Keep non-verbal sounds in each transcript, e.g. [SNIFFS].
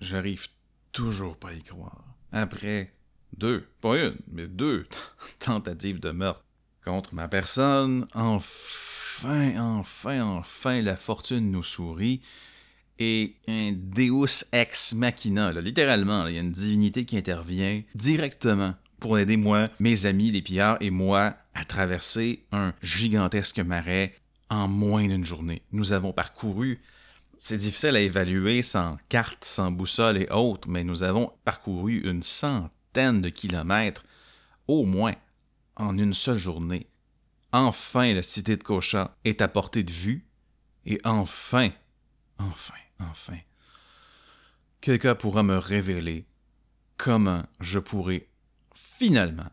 J'arrive toujours pas à y croire. Après deux, pas une, mais deux [LAUGHS] tentatives de meurtre contre ma personne, enfin, enfin, enfin, la fortune nous sourit. Et un Deus ex machina, littéralement, il y a une divinité qui intervient directement pour aider moi, mes amis, les pillards et moi à traverser un gigantesque marais en moins d'une journée. Nous avons parcouru, c'est difficile à évaluer sans carte, sans boussole et autres, mais nous avons parcouru une centaine de kilomètres, au moins, en une seule journée. Enfin, la cité de Kocha est à portée de vue, et enfin, enfin, enfin, quelqu'un pourra me révéler comment je pourrai finalement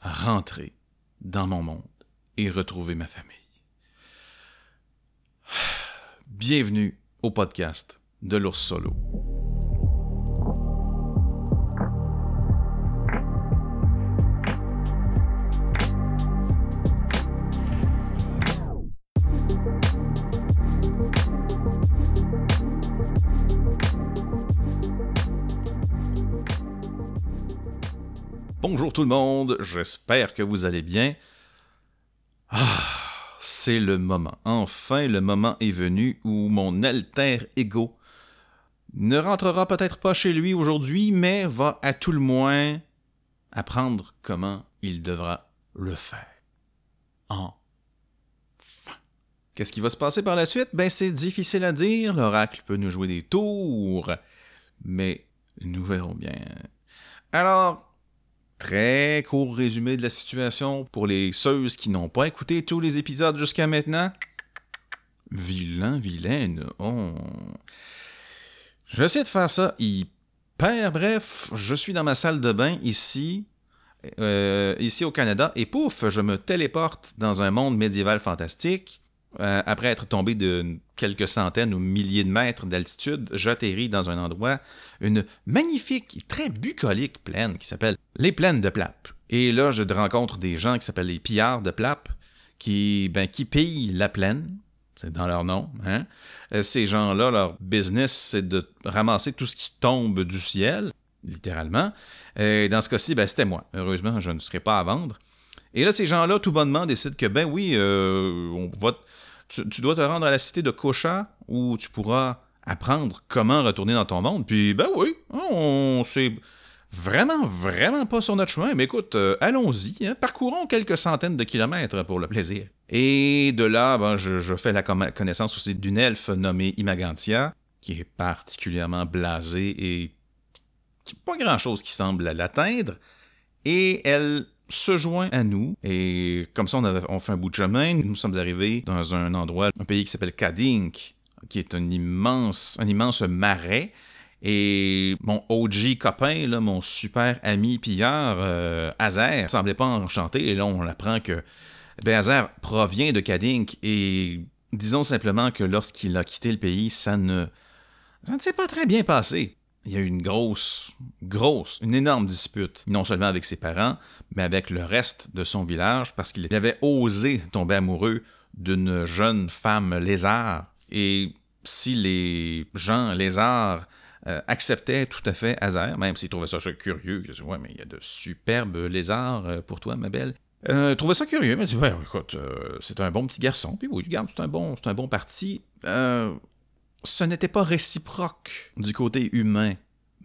rentrer dans mon monde et retrouver ma famille. [SIGHS] Bienvenue au podcast de l'ours solo. Bonjour tout le monde, j'espère que vous allez bien. Ah, c'est le moment. Enfin, le moment est venu où mon alter ego ne rentrera peut-être pas chez lui aujourd'hui, mais va à tout le moins apprendre comment il devra le faire. Enfin. Qu'est-ce qui va se passer par la suite? Ben, c'est difficile à dire. L'oracle peut nous jouer des tours, mais nous verrons bien. Alors, Très court résumé de la situation pour les ceux qui n'ont pas écouté tous les épisodes jusqu'à maintenant. Vilain, vilaine. Oh. Je de faire ça hyper bref. Je suis dans ma salle de bain ici, euh, ici au Canada, et pouf, je me téléporte dans un monde médiéval fantastique. Euh, après être tombé de quelques centaines ou milliers de mètres d'altitude, j'atterris dans un endroit, une magnifique, très bucolique plaine qui s'appelle les plaines de Plape. Et là, je rencontre des gens qui s'appellent les pillards de Plape, qui, ben, qui pillent la plaine. C'est dans leur nom. Hein? Euh, ces gens-là, leur business, c'est de ramasser tout ce qui tombe du ciel, littéralement. Et dans ce cas-ci, ben, c'était moi. Heureusement, je ne serai pas à vendre. Et là, ces gens-là, tout bonnement, décident que, ben oui, euh, on va tu, dois te rendre à la cité de Kocha où tu pourras apprendre comment retourner dans ton monde. Puis, ben oui, on s'est vraiment, vraiment pas sur notre chemin. Mais écoute, euh, allons-y, hein. parcourons quelques centaines de kilomètres pour le plaisir. Et de là, ben, je, fais la connaissance aussi d'une elfe nommée Imagantia, qui est particulièrement blasée et pas grand-chose qui semble l'atteindre. Et elle se joint à nous et comme ça on, fait un bout de chemin. Nous sommes arrivés dans un endroit, un pays qui s'appelle Kadink, qui est un immense, un immense marais. Et mon OG copain, là, mon super ami pilleur, euh, semblait pas enchanté. Et là, on apprend que ben, provient de Kadink. Et disons simplement que lorsqu'il a quitté le pays, ça ne, ça ne s'est pas très bien passé il y a eu une grosse, grosse, une énorme dispute, non seulement avec ses parents, mais avec le reste de son village, parce qu'il avait osé tomber amoureux d'une jeune femme lézard. Et si les gens lézards euh, acceptaient tout à fait Hazer, même s'ils trouvaient ça, curieux, ils disaient, ouais, mais il y a de superbes lézards euh, pour toi, ma belle. Euh, trouvait ça curieux, mais dit, ouais, écoute, euh, c'est un bon petit garçon, puis oui, regarde, c'est un bon, c'est un bon parti. Ce n'était pas réciproque du côté humain,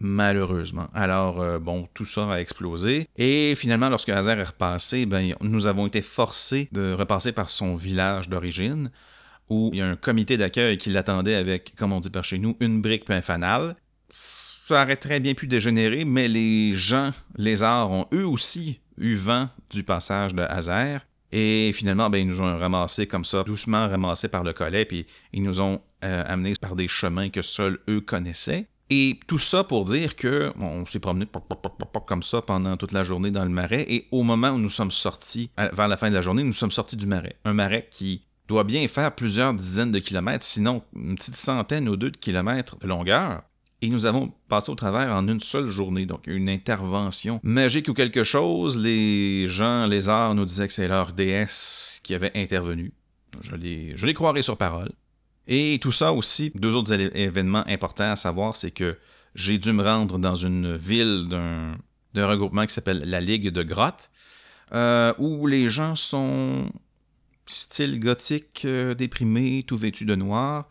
malheureusement. Alors, euh, bon, tout ça a explosé. Et finalement, lorsque Hazer est repassé, ben, nous avons été forcés de repasser par son village d'origine, où il y a un comité d'accueil qui l'attendait avec, comme on dit par chez nous, une brique puis un fanal. Ça aurait très bien pu dégénérer, mais les gens, les arts, ont eux aussi eu vent du passage de Hazer. Et finalement, ben, ils nous ont ramassés comme ça, doucement ramassés par le collet, puis ils nous ont euh, amenés par des chemins que seuls eux connaissaient. Et tout ça pour dire que on s'est promené comme ça pendant toute la journée dans le marais. Et au moment où nous sommes sortis, vers la fin de la journée, nous sommes sortis du marais. Un marais qui doit bien faire plusieurs dizaines de kilomètres, sinon une petite centaine ou deux de kilomètres de longueur. Et nous avons passé au travers en une seule journée, donc une intervention magique ou quelque chose. Les gens, les arts nous disaient que c'est leur déesse qui avait intervenu. Je les, je les croirais sur parole. Et tout ça aussi, deux autres événements importants à savoir, c'est que j'ai dû me rendre dans une ville d'un regroupement qui s'appelle la Ligue de Grottes, euh, où les gens sont style gothique, euh, déprimé, tout vêtu de noir.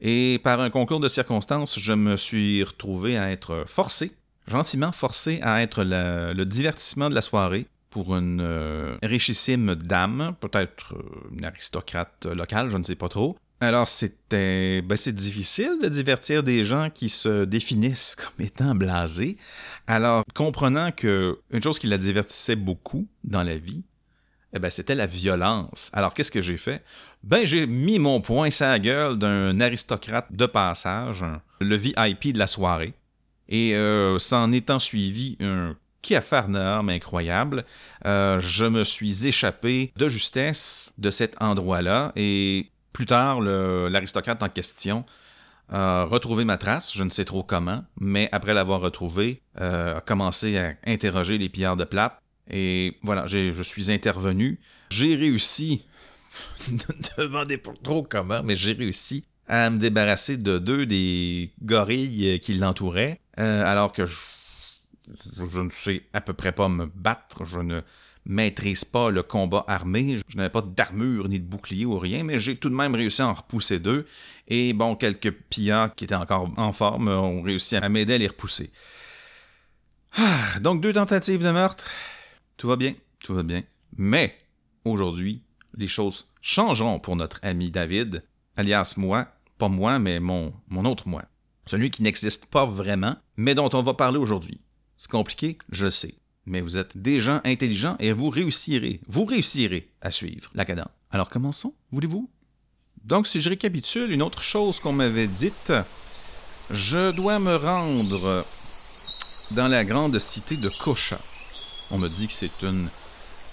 Et par un concours de circonstances, je me suis retrouvé à être forcé, gentiment forcé à être le divertissement de la soirée pour une euh, richissime dame, peut-être une aristocrate locale, je ne sais pas trop. Alors c'était ben, c'est difficile de divertir des gens qui se définissent [LAUGHS] comme étant blasés. Alors comprenant que une chose qui la divertissait beaucoup dans la vie, eh ben, c'était la violence. Alors qu'est-ce que j'ai fait? Ben j'ai mis mon poing sur la gueule d'un aristocrate de passage, le VIP de la soirée, et euh, s'en étant suivi un qui a farnarme incroyable. Euh, je me suis échappé de justesse de cet endroit-là et plus tard, l'aristocrate en question a retrouvé ma trace, je ne sais trop comment, mais après l'avoir retrouvé, euh, a commencé à interroger les pillards de plate. Et voilà, je suis intervenu. J'ai réussi, ne [LAUGHS] demandez pas trop comment, mais j'ai réussi à me débarrasser de deux des gorilles qui l'entouraient, euh, alors que je, ne sais à peu près pas me battre, je ne maîtrise pas le combat armé. Je n'avais pas d'armure ni de bouclier ou rien, mais j'ai tout de même réussi à en repousser deux. Et bon, quelques pillards qui étaient encore en forme ont réussi à m'aider à les repousser. Ah, donc deux tentatives de meurtre. Tout va bien, tout va bien. Mais aujourd'hui, les choses changeront pour notre ami David, alias moi, pas moi, mais mon, mon autre moi. Celui qui n'existe pas vraiment, mais dont on va parler aujourd'hui. C'est compliqué, je sais mais vous êtes des gens intelligents et vous réussirez, vous réussirez à suivre la cadence. Alors commençons, voulez-vous? Donc si je récapitule, une autre chose qu'on m'avait dite, je dois me rendre dans la grande cité de Kocha. On me dit que c'est une...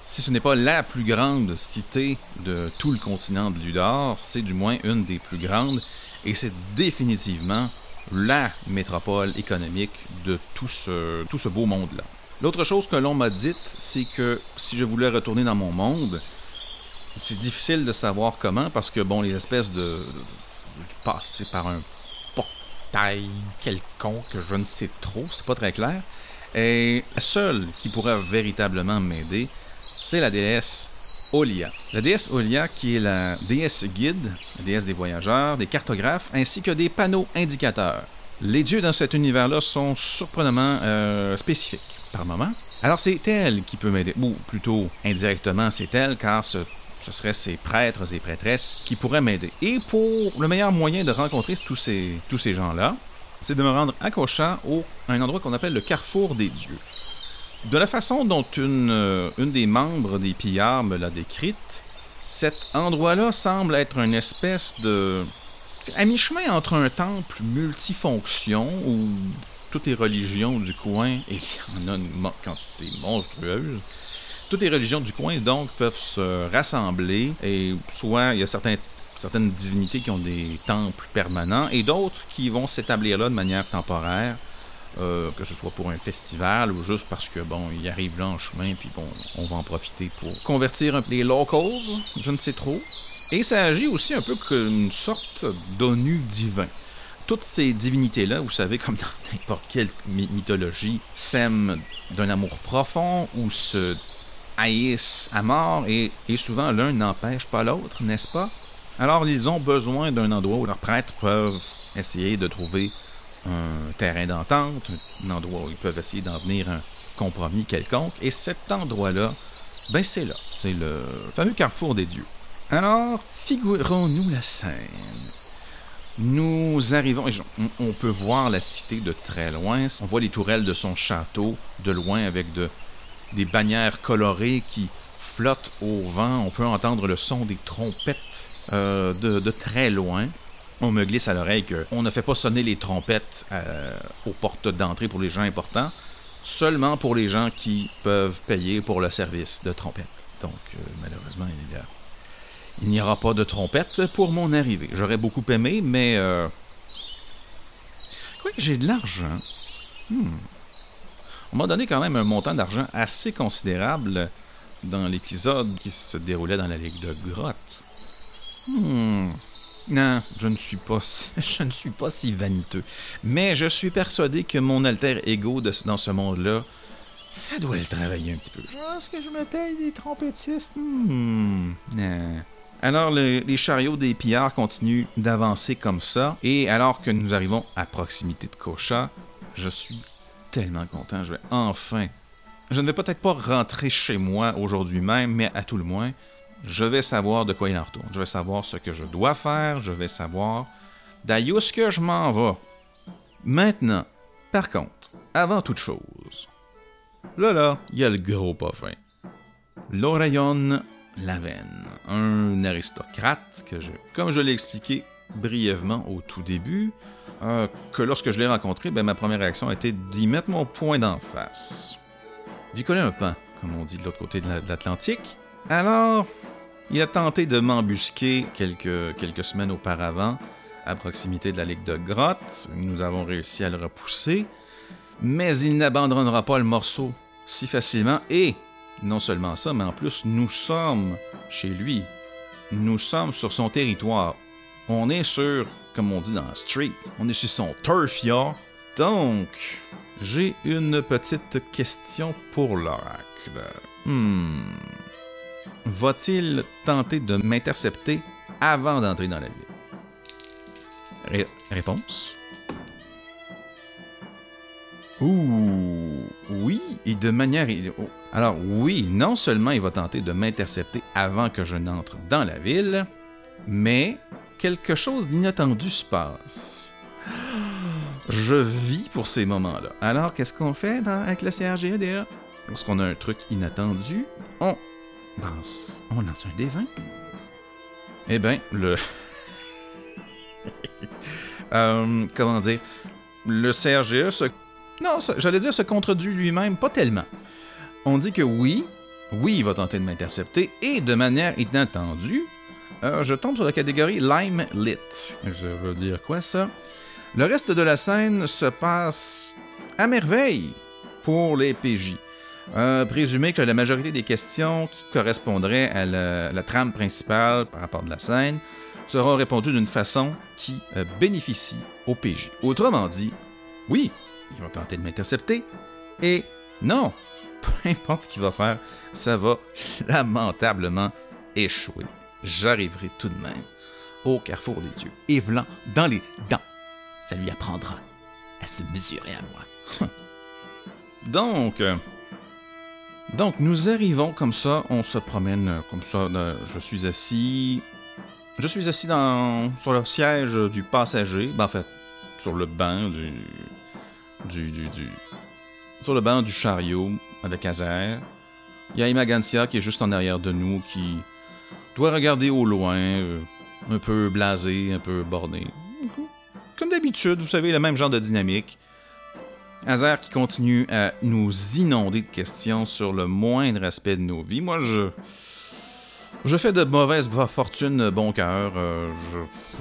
Si ce n'est pas la plus grande cité de tout le continent de Ludor, c'est du moins une des plus grandes, et c'est définitivement la métropole économique de tout ce, tout ce beau monde-là. L'autre chose que l'on m'a dite, c'est que si je voulais retourner dans mon monde, c'est difficile de savoir comment parce que, bon, les espèces de. passer par un portail quelconque, je ne sais trop, c'est pas très clair. Et la seule qui pourrait véritablement m'aider, c'est la déesse Olia. La déesse Olia qui est la déesse guide, la déesse des voyageurs, des cartographes, ainsi que des panneaux indicateurs. Les dieux dans cet univers-là sont surprenamment euh, spécifiques par moment. Alors c'est elle qui peut m'aider, ou plutôt indirectement c'est elle, car ce, ce seraient ces prêtres et prêtresses qui pourraient m'aider. Et pour le meilleur moyen de rencontrer tous ces, tous ces gens-là, c'est de me rendre à Cochin, au, à un endroit qu'on appelle le Carrefour des Dieux. De la façon dont une, euh, une des membres des pillards me l'a décrite, cet endroit-là semble être une espèce de... à mi-chemin entre un temple multifonction ou toutes les religions du coin, et il y en a une quantité monstrueuse, toutes les religions du coin, donc, peuvent se rassembler, et soit il y a certains, certaines divinités qui ont des temples permanents, et d'autres qui vont s'établir là de manière temporaire, euh, que ce soit pour un festival ou juste parce que, bon, ils arrivent là en chemin, puis bon, on va en profiter pour convertir les locals, je ne sais trop. Et ça agit aussi un peu comme une sorte d'ONU divin toutes ces divinités-là, vous savez, comme dans n'importe quelle mythologie, s'aiment d'un amour profond ou se haïssent à mort et, souvent l'un n'empêche pas l'autre, n'est-ce pas? Alors ils ont besoin d'un endroit où leurs prêtres peuvent essayer de trouver un terrain d'entente, un endroit où ils peuvent essayer d'en venir un compromis quelconque. Et cet endroit-là, ben c'est là, c'est le fameux carrefour des dieux. Alors, figurons-nous la scène. Nous arrivons, et on, peut voir la cité de très loin. On voit les tourelles de son château de loin avec de, des bannières colorées qui flottent au vent. On peut entendre le son des trompettes euh, de, très loin. On me glisse à l'oreille qu'on ne fait pas sonner les trompettes euh, aux portes d'entrée pour les gens importants, seulement pour les gens qui peuvent payer pour le service de trompette. Donc, euh, malheureusement, il n'y aura pas de trompette pour mon arrivée. J'aurais beaucoup aimé, mais... Quoi que j'ai de l'argent. Hmm. On m'a donné quand même un montant d'argent assez considérable dans l'épisode qui se déroulait dans la Ligue de Grotte. Hmm. Non, je ne suis pas, [LAUGHS] je ne suis pas si vaniteux. Mais je suis persuadé que mon alter ego de, dans ce monde-là, ça doit le travailler un petit peu. Est-ce que je me paye des trompettistes? Hmm, non. Alors, les chariots des pillards continuent d'avancer comme ça, et alors que nous arrivons à proximité de Kocha, je suis tellement content. Je vais enfin. Je ne vais peut-être pas rentrer chez moi aujourd'hui même, mais à tout le moins, je vais savoir de quoi il en retourne. Je vais savoir ce que je dois faire. Je vais savoir d'ailleurs ce que je m'en vais. Maintenant, par contre, avant toute chose, là là, il y a le gros parfum. L'Orayon Laven, un aristocrate que je, comme je l'ai expliqué brièvement au tout début, euh, que lorsque je l'ai rencontré, ben, ma première réaction a été d'y mettre mon point d'en face. D'y coller un pain, comme on dit de l'autre côté de l'Atlantique. Alors, il a tenté de m'embusquer quelques, quelques semaines auparavant à proximité de la Ligue de Grotte. Nous avons réussi à le repousser. Mais il n'abandonnera pas le morceau si facilement. Et non seulement ça, mais en plus, nous sommes chez lui. Nous sommes sur son territoire. On est sur, comme on dit dans la street, on est sur son turf Donc, j'ai une petite question pour l'oracle. Hmm va-t-il tenter de m'intercepter avant d'entrer dans la ville? réponse. Ouh, oui, et de manière... Oh, alors oui, non seulement il va tenter de m'intercepter avant que je n'entre dans la ville, mais quelque chose d'inattendu se passe. Je vis pour ces moments-là. Alors, qu'est-ce qu'on fait avec le CRGEDA? Lorsqu'on a un truc inattendu, on on lance un des 20 Eh bien, le. [LAUGHS] Euh, comment dire? Le CRGE se. Non, j'allais dire se contredit lui-même, pas tellement. On dit que oui, oui, il va tenter de m'intercepter, et de manière inattendue, euh, je tombe sur la catégorie Lime Lit. Je veux dire quoi ça? Le reste de la scène se passe à merveille pour les PJ. Présumer que la majorité des questions qui correspondraient à la, trame principale par rapport de la scène seront répondues d'une façon qui euh, bénéficie au PJ. Autrement dit, oui, ils vont tenter de m'intercepter, et non, [LAUGHS] peu importe ce qu'il va faire, ça va [LAUGHS] lamentablement échouer. J'arriverai tout de même au carrefour des dieux, et vlan dans les dents. Ça lui apprendra à se mesurer à moi. [LAUGHS] Donc, euh, donc, nous arrivons comme ça, on se promène euh, comme ça. je suis assis. Je suis assis dans, sur le siège du passager. Ben, en fait, sur le banc du. du, du, sur le banc du chariot avec Azer. Il y a Imagancia qui est juste en arrière de nous qui doit regarder au loin, euh, un peu blasé, un peu borné. Comme d'habitude, vous savez, le même genre de dynamique. Hazard qui continue à nous inonder de questions sur le moindre aspect de nos vies. Moi, je. Je fais de mauvaise fortune bon cœur. Euh,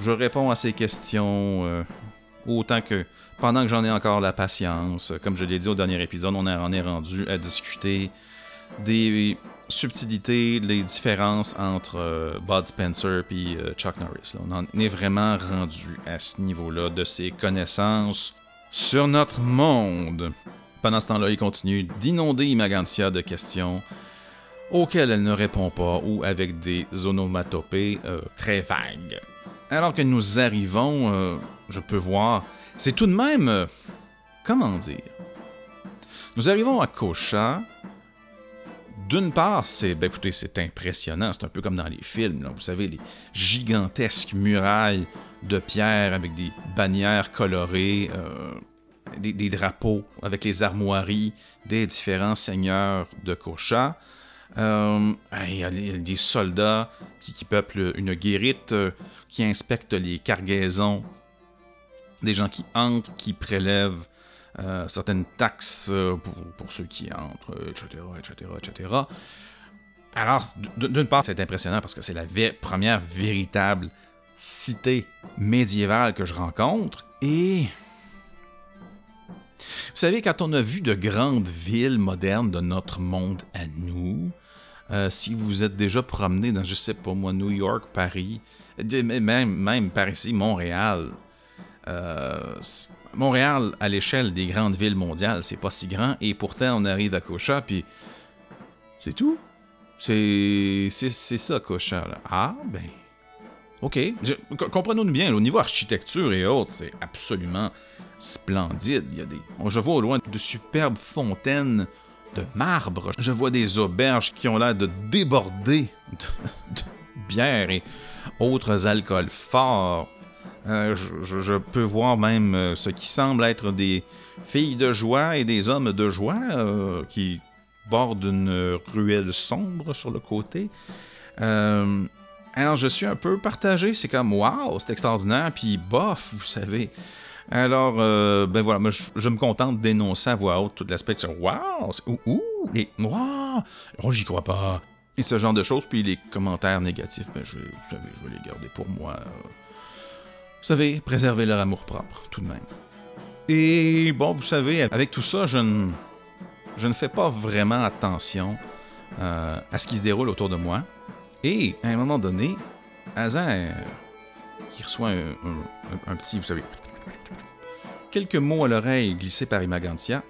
je, réponds à ces questions euh, autant que pendant que j'en ai encore la patience. Comme je l'ai dit au dernier épisode, on en est rendu à discuter des subtilités, les différences entre euh, Bud Spencer et Chuck Norris. On en est vraiment rendu à ce niveau-là de ses connaissances sur notre monde. Pendant ce temps-là, il continue d'inonder Imagantia de questions auxquelles elle ne répond pas ou avec des onomatopées euh, très vagues. Alors que nous arrivons, euh, je peux voir, c'est tout de même... Euh, comment dire? Nous arrivons à Kocha. D'une part, c'est ben écoutez, c'est impressionnant, c'est un peu comme dans les films, vous savez, les gigantesques murailles de pierre avec des bannières colorées, euh, des, drapeaux avec les armoiries des différents seigneurs de Kocha. Euh, il y a des soldats qui, peuplent une guérite, euh, qui inspectent les cargaisons, des gens qui entrent, qui prélèvent certaines taxes pour, ceux qui entrent, etc., etc., etc. Alors, d'une part, c'est impressionnant parce que c'est la première véritable cité médiévale que je rencontre. Et vous savez, quand on a vu de grandes villes modernes de notre monde à nous, Euh, si vous êtes déjà promené dans, je sais pas moi, New York, Paris, même, même par ici, Montréal. Euh, Montréal, à l'échelle des grandes villes mondiales, c'est pas si grand, et pourtant on arrive à Cocha, puis c'est tout. C'est ça, Cocha. Ah, ben. Ok. Comprenons-nous bien, au niveau architecture et autres, c'est absolument splendide. Il y a des. Je vois au loin de superbes fontaines de marbre. Je vois des auberges qui ont l'air de déborder de, bière et autres alcools forts. Euh, je, peux voir même euh, ce qui semble être des filles de joie et des hommes de joie euh, qui bordent une ruelle sombre sur le côté. Alors je suis un peu partagé, c'est comme waouh, c'est extraordinaire, puis bof, vous savez. Alors, euh, ben voilà, moi, je, me contente d'énoncer à voix haute tout l'aspect de Waouh! Ouh! ouh et Waouh! Oh, j'y crois pas! Et ce genre de choses, puis les commentaires négatifs, ben, je, vous savez, je vais les garder pour moi. Vous savez, préserver leur amour-propre, tout de même. Et bon, vous savez, avec tout ça, je ne, je ne fais pas vraiment attention euh, à ce qui se déroule autour de moi. Et à un moment donné, Hazard, qui reçoit un petit, vous savez, Quelques mots à l'oreille glissés par Imagantia.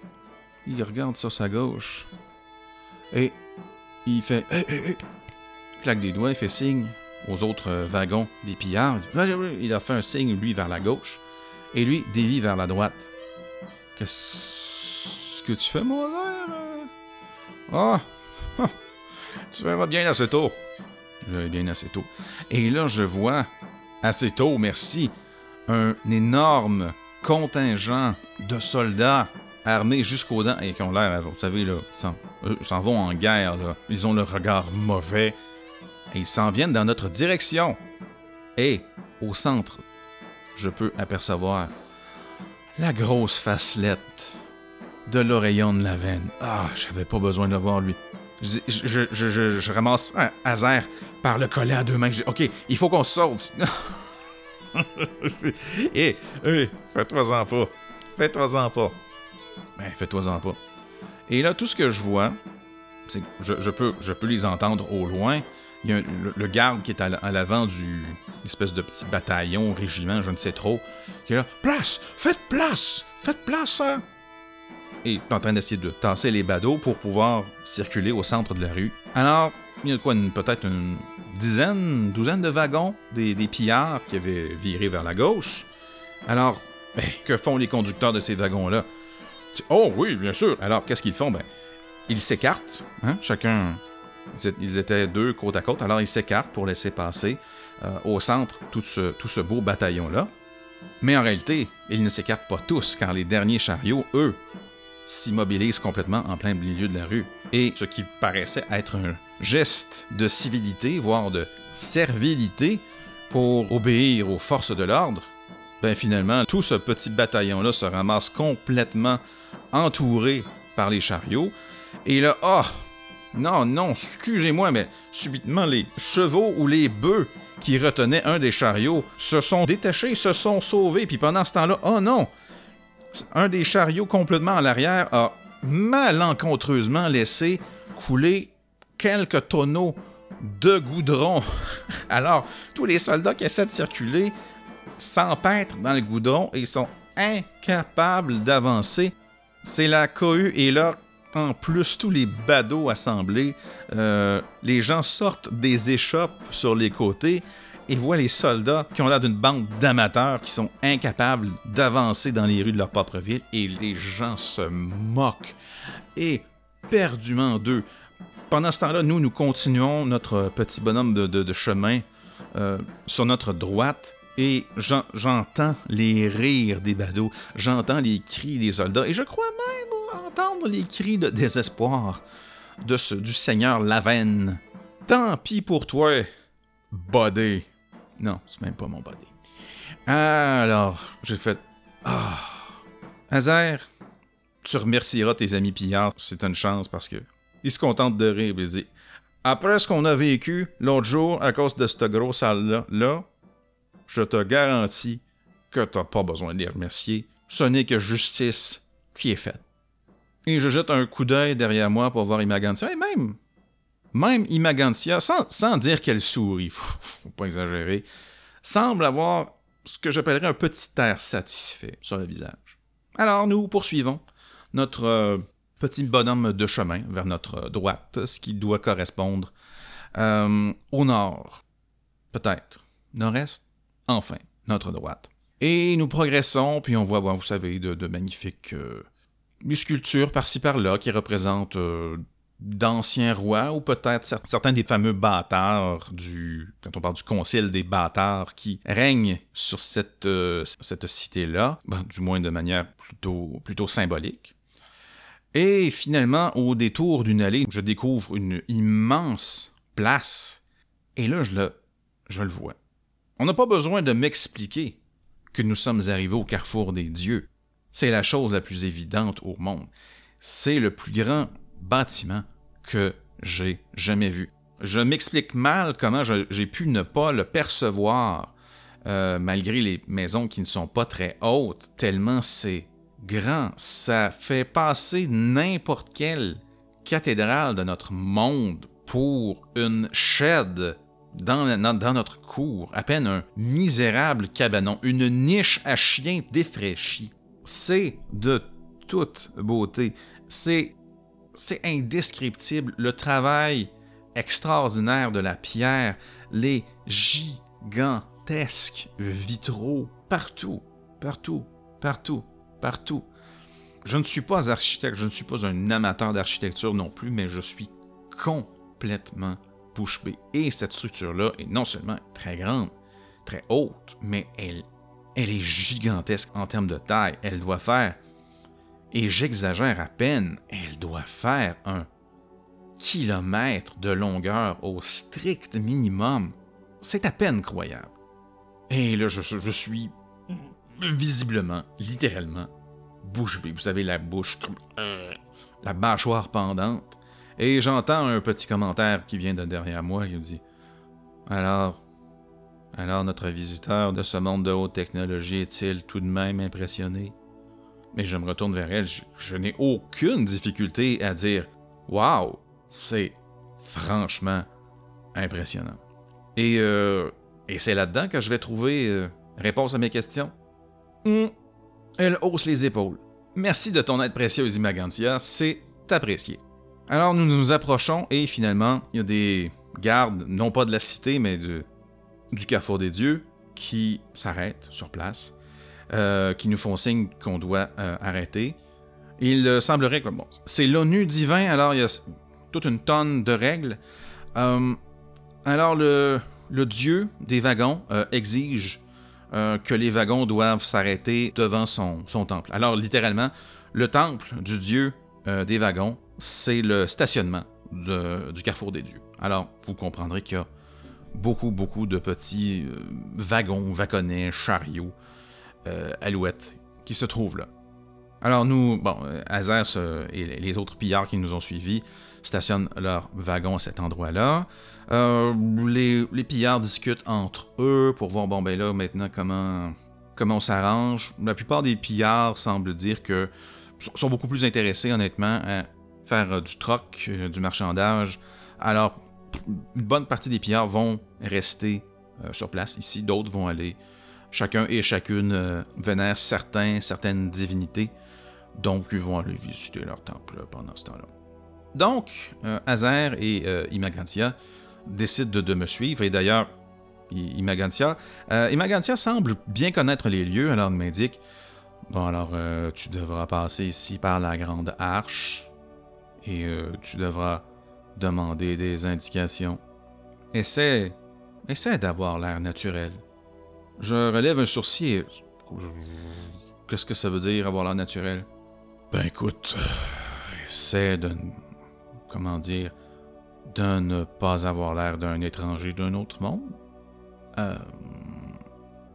Il regarde sur sa gauche. Et il fait. Claque des doigts, il fait signe aux autres euh, wagons des pillards. Il a fait un signe, lui, vers la gauche. Et lui, dévie vers la droite. Qu'est-ce que tu fais, mon verre? Ah! [LAUGHS] Tu vas bien assez tôt. Je assez tôt. Et là, je vois, assez tôt, merci, un énorme contingent de soldats armés jusqu'aux dents et qui ont l'air, vous savez, là, s'en vont en guerre. Ils ont le regard mauvais et ils s'en viennent dans notre direction. Et au centre, je peux apercevoir la grosse facelette de l'oreillon de la veine. Ah, j'avais pas besoin de le voir, lui. Je, je, ramasse un hasard par le collet à deux mains. ok, il faut qu'on se sauve. Hé, [LAUGHS] hé, fais-toi-en pas. Fais-toi-en pas. Ben, fais-toi-en pas. Et là, tout ce que je vois, c'est que je, peux, je peux les entendre au loin. Il y a le, garde qui est à, l'avant du espèce de petit bataillon, régiment, je ne sais trop, qui est là. Place! Faites place! Faites place, hein! Et est en train d'essayer de tasser les badauds pour pouvoir circuler au centre de la rue. Alors, il y a peut-être une dizaine, douzaine de wagons, des, pillards qui avaient viré vers la gauche. Alors, ben, que font les conducteurs de ces wagons-là? Oh oui, bien sûr. Alors, qu'est-ce qu'ils font? Ben, ils s'écartent, hein? chacun... Ils étaient deux côte à côte, alors ils s'écartent pour laisser passer euh, au centre tout ce, tout ce beau bataillon-là. Mais en réalité, ils ne s'écartent pas tous, car les derniers chariots, eux, s'immobilisent complètement en plein milieu de la rue. Et ce qui paraissait être un geste de civilité, voire de servilité, pour obéir aux forces de l'ordre, ben finalement, tout ce petit bataillon-là se ramasse complètement entouré par les chariots. Et là, oh, non, non, excusez-moi, mais subitement, les chevaux ou les bœufs qui retenaient un des chariots se sont détachés, se sont sauvés, puis pendant ce temps-là, oh non, un des chariots complètement à l'arrière a malencontreusement laissé couler quelques tonneaux de goudron. [LAUGHS] Alors, tous les soldats qui essaient de circuler s'empêtrent dans le goudron et sont incapables d'avancer. C'est la cohue et là, en plus, tous les badauds assemblés, euh, les gens sortent des échoppes sur les côtés et voient les soldats qui ont l'air d'une bande d'amateurs qui sont incapables d'avancer dans les rues de leur propre ville et les gens se moquent et perdument d'eux pendant ce temps-là, nous, nous continuons notre petit bonhomme de, chemin euh, sur notre droite et j'entends les rires des badauds, j'entends les cris des soldats et je crois même entendre les cris de désespoir de ce, du seigneur Lavenne. Tant pis pour toi, body. Non, c'est même pas mon body. Alors, j'ai fait. Ah. Hazer, tu remercieras tes amis pillards, c'est une chance parce que il se contente de rire. Il dit Après ce qu'on a vécu l'autre jour à cause de cette grosse salle-là, là, je te garantis que t'as pas besoin de les remercier. Ce n'est que justice qui est faite. Et je jette un coup d'œil derrière moi pour voir Imagantia. Et même, même Imagantia, sans, dire qu'elle sourit, [LAUGHS] faut, faut pas exagérer, semble avoir ce que j'appellerais un petit air satisfait sur le visage. Alors nous poursuivons notre euh, petit bonhomme de chemin vers notre droite, ce qui doit correspondre euh, au nord, peut-être, nord-est, enfin, notre droite. Et nous progressons, puis on voit, bon, vous savez, de, magnifiques euh, sculptures par-ci par-là qui représentent d'anciens rois ou peut-être certains des fameux bâtards du quand on parle du concile des bâtards qui règnent sur cette, euh, cette cité-là, ben, du moins de manière plutôt, plutôt symbolique. Et finalement, au détour d'une allée, je découvre une immense place. Et là, je le, je le vois. On n'a pas besoin de m'expliquer que nous sommes arrivés au carrefour des dieux. C'est la chose la plus évidente au monde. C'est le plus grand bâtiment que j'ai jamais vu. Je m'explique mal comment j'ai pu ne pas le percevoir, euh, malgré les maisons qui ne sont pas très hautes, tellement c'est grand. Ça fait passer n'importe quelle cathédrale de notre monde pour une shed dans, notre cour, à peine un misérable cabanon, une niche à chien défraîchie. C'est de toute beauté. C'est c'est indescriptible le travail extraordinaire de la pierre, les gigantesques vitraux partout, partout, partout, partout. Je ne suis pas architecte, je ne suis pas un amateur d'architecture non plus, mais je suis complètement bouche bée. Et cette structure-là est non seulement très grande, très haute, mais elle, elle est gigantesque en termes de taille. Elle doit faire et j'exagère à peine, elle doit faire un kilomètre de longueur au strict minimum. C'est à peine croyable. Et là, je, suis visiblement, littéralement, bouche bée. Vous savez, la bouche, la mâchoire pendante. Et j'entends un petit commentaire qui vient de derrière moi. Il dit Alors, alors notre visiteur de ce monde de haute technologie est-il tout de même impressionné mais je me retourne vers elle, je, n'ai aucune difficulté à dire Waouh, c'est franchement impressionnant. Et, euh, c'est là-dedans que je vais trouver euh, réponse à mes questions. Hum, elle hausse les épaules. Merci de ton aide précieuse, Imagantia, c'est apprécié. Alors nous nous approchons et finalement, il y a des gardes, non pas de la cité, mais de, du Carrefour des Dieux, qui s'arrêtent sur place euh, qui nous font signe qu'on doit euh, arrêter. Il euh, semblerait que bon, c'est l'ONU divin, alors il y a toute une tonne de règles. alors le, dieu des wagons exige que les wagons doivent s'arrêter devant son, son, temple. Alors littéralement, le temple du dieu des wagons, c'est le stationnement du carrefour des dieux. Alors vous comprendrez qu'il y a beaucoup, beaucoup de petits wagons, wagonnets, chariots euh, Alouette qui se trouve là. Alors nous, bon, Azer et les autres pillards qui nous ont suivis stationnent leur wagon à cet endroit-là. Euh, les, les, pillards discutent entre eux pour voir, bon, ben là, maintenant, comment, comment on s'arrange. La plupart des pillards semblent dire que sont beaucoup plus intéressés, honnêtement, à faire euh, du troc, du marchandage. Alors, une bonne partie des pillards vont rester sur place ici, d'autres vont aller Chacun et chacune euh, vénèrent certains, certaines divinités, donc ils vont aller visiter leur temple pendant ce temps-là. Donc, euh, et euh, Imagantia décident de, me suivre, et d'ailleurs, Imagantia, Imagantia semble bien connaître les lieux, alors il m'indique Bon, alors, tu devras passer ici par la grande arche, et tu devras demander des indications. Essaie, essaie d'avoir l'air naturel. Je relève un sourcil Qu'est-ce que ça veut dire avoir l'air naturel? Ben écoute, euh, essaie de. Comment dire? De ne pas avoir l'air d'un étranger d'un autre monde. Euh,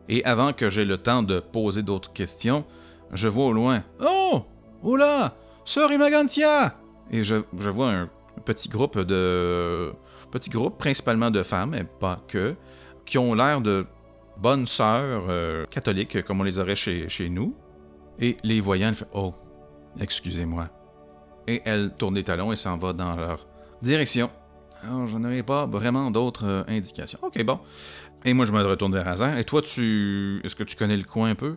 et avant que j'aie le temps de poser d'autres questions, je vois au loin. Oh! Oula! Sœur Imagantia! Et je, je vois un petit groupe de. Petit groupe, principalement de femmes, mais pas que, qui ont l'air de bonnes sœurs euh, catholiques comme on les aurait chez, chez nous. Et les voyant, elle fait Oh, excusez-moi. Et elle tourne les talons et s'en va dans leur direction. Alors, je n'avais pas vraiment d'autres euh, indications. Ok, bon. Et moi, je me retourne vers Hazard. Et toi, tu. Est-ce que tu connais le coin un peu?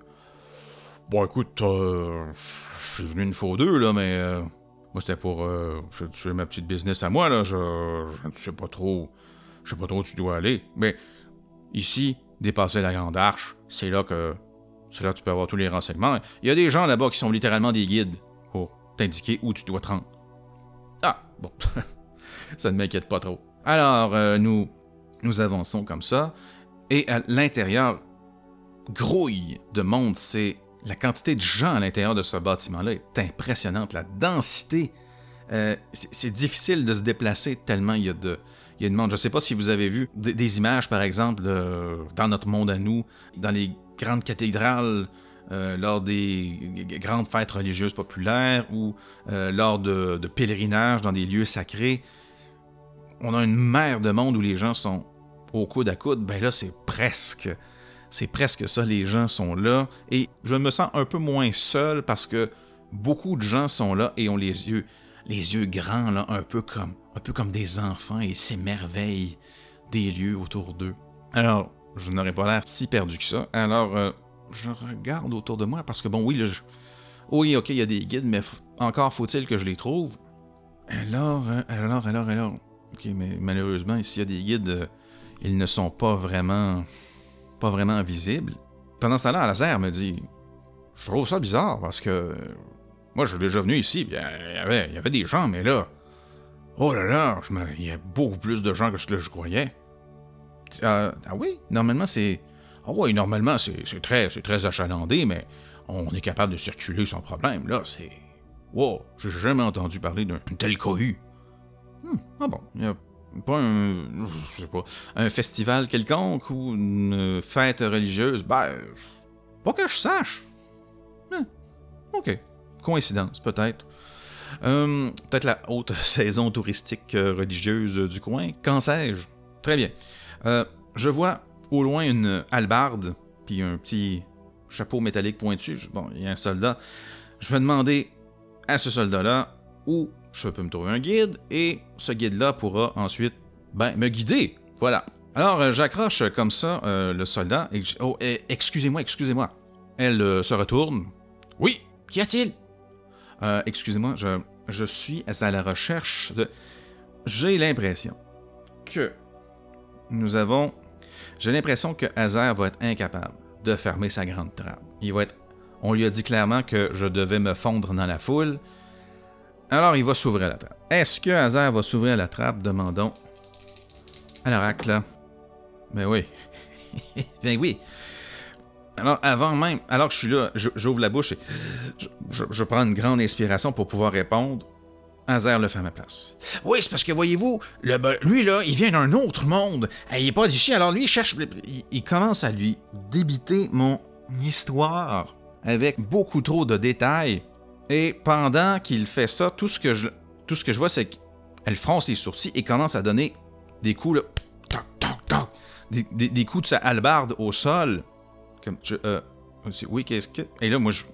Bon, écoute, euh, je suis venu une fois ou deux, là, mais. euh, moi, c'était pour. Euh, c'est ma petite business à moi, là. Je, je sais pas trop. Je sais pas trop où tu dois aller. Mais ici, dépasser la Grande Arche, c'est là que. C'est là tu peux avoir tous les renseignements. Il y a des gens là-bas qui sont littéralement des guides pour t'indiquer où tu dois te rendre. Ah, bon. [LAUGHS] ça ne m'inquiète pas trop. Alors, euh, nous, nous avançons comme ça. Et à l'intérieur, grouille de monde. C'est la quantité de gens à l'intérieur de ce bâtiment-là est impressionnante. La densité, euh, c'est difficile de se déplacer tellement il y a de, il y a monde. Je ne sais pas si vous avez vu des, images, par exemple, dans notre monde à nous, dans les grandes cathédrales, euh, lors des grandes fêtes religieuses populaires ou euh, lors de, de pèlerinages dans des lieux sacrés. On a une mer de monde où les gens sont au coude à coude. Ben là, c'est presque c'est presque ça, les gens sont là. Et je me sens un peu moins seul parce que beaucoup de gens sont là et ont les yeux, les yeux grands, là, un peu comme, un peu comme des enfants et s'émerveillent des lieux autour d'eux. Alors, je n'aurais pas l'air si perdu que ça. Alors, euh, je regarde autour de moi parce que, bon, oui, là, je- oui, ok, il y a des guides, mais encore faut-il que je les trouve. Alors, euh, alors, alors, alors. Ok, mais malheureusement, s'il y a des guides, euh, ils ne sont pas vraiment pas vraiment visible. Pendant ce temps-là, Lazare me dit Je trouve ça bizarre parce que moi, je suis déjà venu ici, il y avait, il y avait des gens, mais là, oh là là, il y a beaucoup plus de gens que ce que je croyais. Euh, ah oui, normalement, c'est. Ah oui, normalement, c'est très, très achalandé, mais on est capable de circuler sans problème. Là, c'est. Wow, j'ai jamais entendu parler d'un tel cohue. Hmm, ah bon, il y a pas un. Festival quelconque ou une fête religieuse? Ben. Pas que je sache. Hein, ok. Coïncidence, peut-être. Euh, peut-être la haute [LAUGHS] saison touristique euh, religieuse du coin. Qu'en sais-je? Très bien. Euh, je vois au loin une hallebarde, puis un petit chapeau métallique pointu. Bon, il y a un soldat. Je vais demander à ce soldat-là où je peux me trouver un guide et ce guide-là pourra ensuite ben, me guider. Voilà. Alors, euh, j'accroche comme ça euh, le soldat et Oh, eh, excusez-moi, excusez-moi. Elle euh, se retourne. Oui, qu'y a-t-il? Euh, Excusez-moi, je, suis à la recherche de. J'ai l'impression que nous avons. J'ai l'impression que Hazer va être incapable de fermer sa grande trappe. Il va être. On lui a dit clairement que je devais me fondre dans la foule. Alors, il va s'ouvrir la trappe. Est-ce que Hazer va s'ouvrir la trappe? Demandons à l'oracle. Ben oui. [LAUGHS] ben oui. Alors, avant même, alors que je suis là, j'ouvre la bouche et je, prends une grande inspiration pour pouvoir répondre. Hazer le fait à ma place. Oui, c'est parce que voyez-vous, lui là, il vient d'un autre monde. Eh, Il est pas d'ici, alors lui, il cherche. Il, commence à lui débiter mon histoire avec beaucoup trop de détails. Et pendant qu'il fait ça, tout ce que je, tout ce que je vois, c'est qu'elle fronce les sourcils et commence à donner des coups, là, toc, toc, toc, des, des- des coups de sa hallebarde au sol. Euh, oui, qu'est-ce que. Et là, moi, je.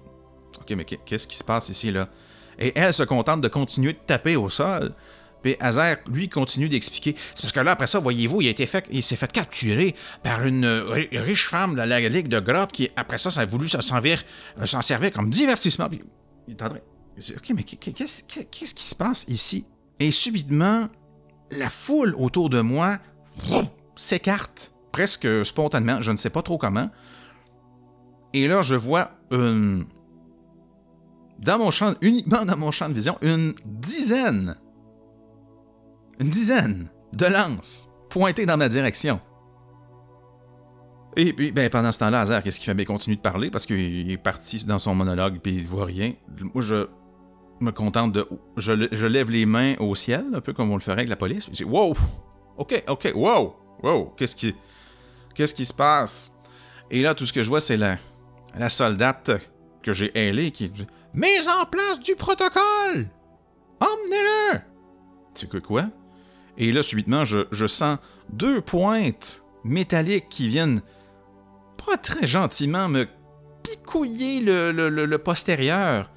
Ok, mais qu'est- qu'est-ce qui se passe ici, là? Et elle se contente de continuer de taper au sol. Puis Hazer, lui, continue d'expliquer. C'est parce que là, après ça, voyez-vous, il, a été fait, il s'est fait capturer par une ri- riche femme de la Ligue de Grotte qui, après ça, ça a voulu s'en servir, euh, s'en servir comme divertissement. Puis il est dit, OK, mais qu'est- qu'est-ce qu'est-ce qui se passe ici? Et subitement, la foule autour de moi s'écarte presque spontanément, je ne sais pas trop comment. Et là, je vois une. Dans mon champ, uniquement dans mon champ de vision, une dizaine. Une dizaine de lances pointées dans ma direction. Et puis, ben, pendant ce temps-là, Hazard, qu'est-ce qu'il fait? Ben, il continue de parler parce qu'il est parti dans son monologue puis il voit rien. Moi, je me contente de. Je, je lève les mains au ciel, un peu comme on le ferait avec la police. Je dis, wow! Ok, ok, wow! Wow! Qu'est-ce qui. Qu'est-ce qui se passe? Et là, tout ce que je vois, c'est la, la soldate que j'ai ailée qui dit Mise en place du protocole! Emmenez-le! C'est que quoi? Et là, subitement, je, sens deux pointes métalliques qui viennent pas très gentiment me picouiller le, postérieur,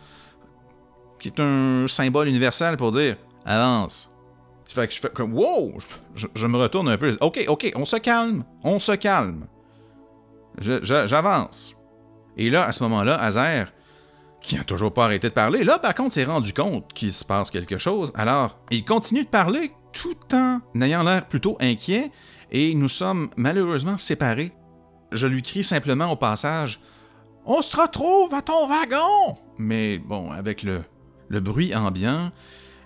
qui est un symbole universel pour dire avance. Fait que je fais comme, wow! Je, je me retourne un peu. Ok, ok, on se calme, on se calme. J'avance. Et là, à ce moment-là, Azer, qui n'a toujours pas arrêté de parler, là, par contre, s'est rendu compte qu'il se passe quelque chose. Alors, il continue de parler tout en ayant l'air plutôt inquiet, et nous sommes malheureusement séparés. Je lui crie simplement au passage On se retrouve à ton wagon Mais bon, avec le, le bruit ambiant,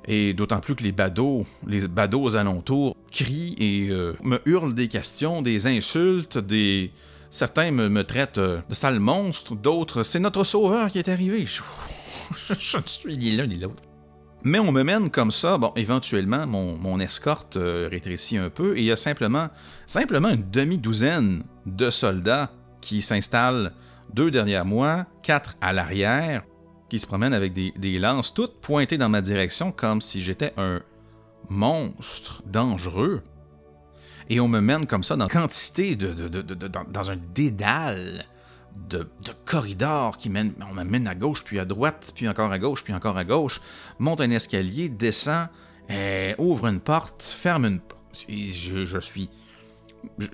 et d'autant plus que les badauds, les badauds aux alentours crient et euh, me hurlent des questions, des insultes, des. Certains me, traitent euh, de sale monstre, d'autres, c'est notre sauveur qui est arrivé. [LAUGHS] Je, ne suis ni l'un ni l'autre. Mais on me mène comme ça. Bon, éventuellement, mon, escorte euh, rétrécit un peu et il y a simplement, simplement une demi-douzaine de soldats qui s'installent deux derrière moi, quatre à l'arrière, qui se promènent avec des lances toutes pointées dans ma direction comme si j'étais un monstre dangereux. Et on me mène comme ça dans quantité de, dans, un dédale de, corridors qui mènent. On m'amène à gauche, puis à droite, puis encore à gauche, puis encore à gauche. Monte un escalier, descend, euh, ouvre une porte, ferme une porte. Je, je suis.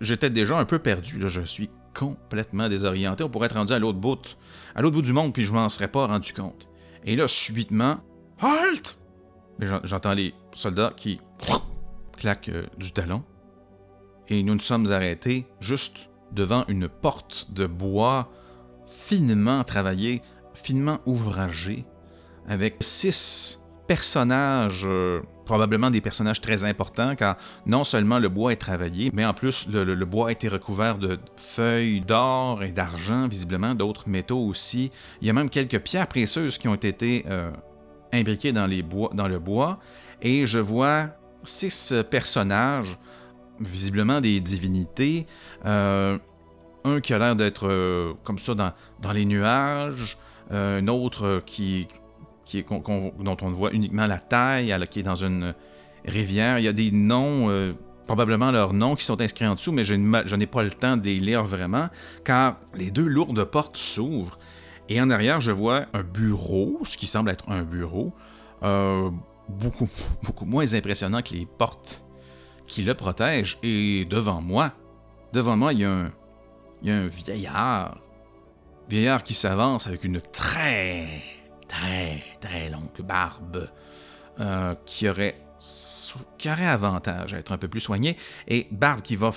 J'étais déjà un peu perdu, là. Je suis complètement désorienté. On pourrait être rendu à l'autre bout, à l'autre bout du monde, puis je m'en serais pas rendu compte. Et là, subitement, halt! J'entends les soldats qui claquent euh, du talon. Et nous nous sommes arrêtés juste devant une porte de bois finement travaillée, finement ouvragée, avec six personnages, euh, probablement des personnages très importants, car non seulement le bois est travaillé, mais en plus le, bois a été recouvert de feuilles d'or et d'argent, visiblement, d'autres métaux aussi. Il y a même quelques pierres précieuses qui ont été euh, imbriquées dans, les bois, dans le bois, et je vois six personnages, visiblement des divinités, euh, un qui a l'air d'être euh, comme ça dans, dans les nuages, euh, un autre qui, qui est, qu'on- qu'on- dont on voit uniquement la taille, qui est dans une rivière. Il y a des noms, probablement leurs noms qui sont inscrits en dessous, mais je, n'ai pas le temps de les lire vraiment, car les deux lourdes portes s'ouvrent. Et en arrière, je vois un bureau, ce qui semble être un bureau, beaucoup, [LAUGHS] beaucoup moins impressionnant que les portes qui le protègent. Et devant moi, devant moi, il y a un, il y a un vieillard. Vieillard qui s'avance avec une très, très, très longue barbe euh, qui, aurait, qui aurait avantage à être un peu plus soignée et barbe qui va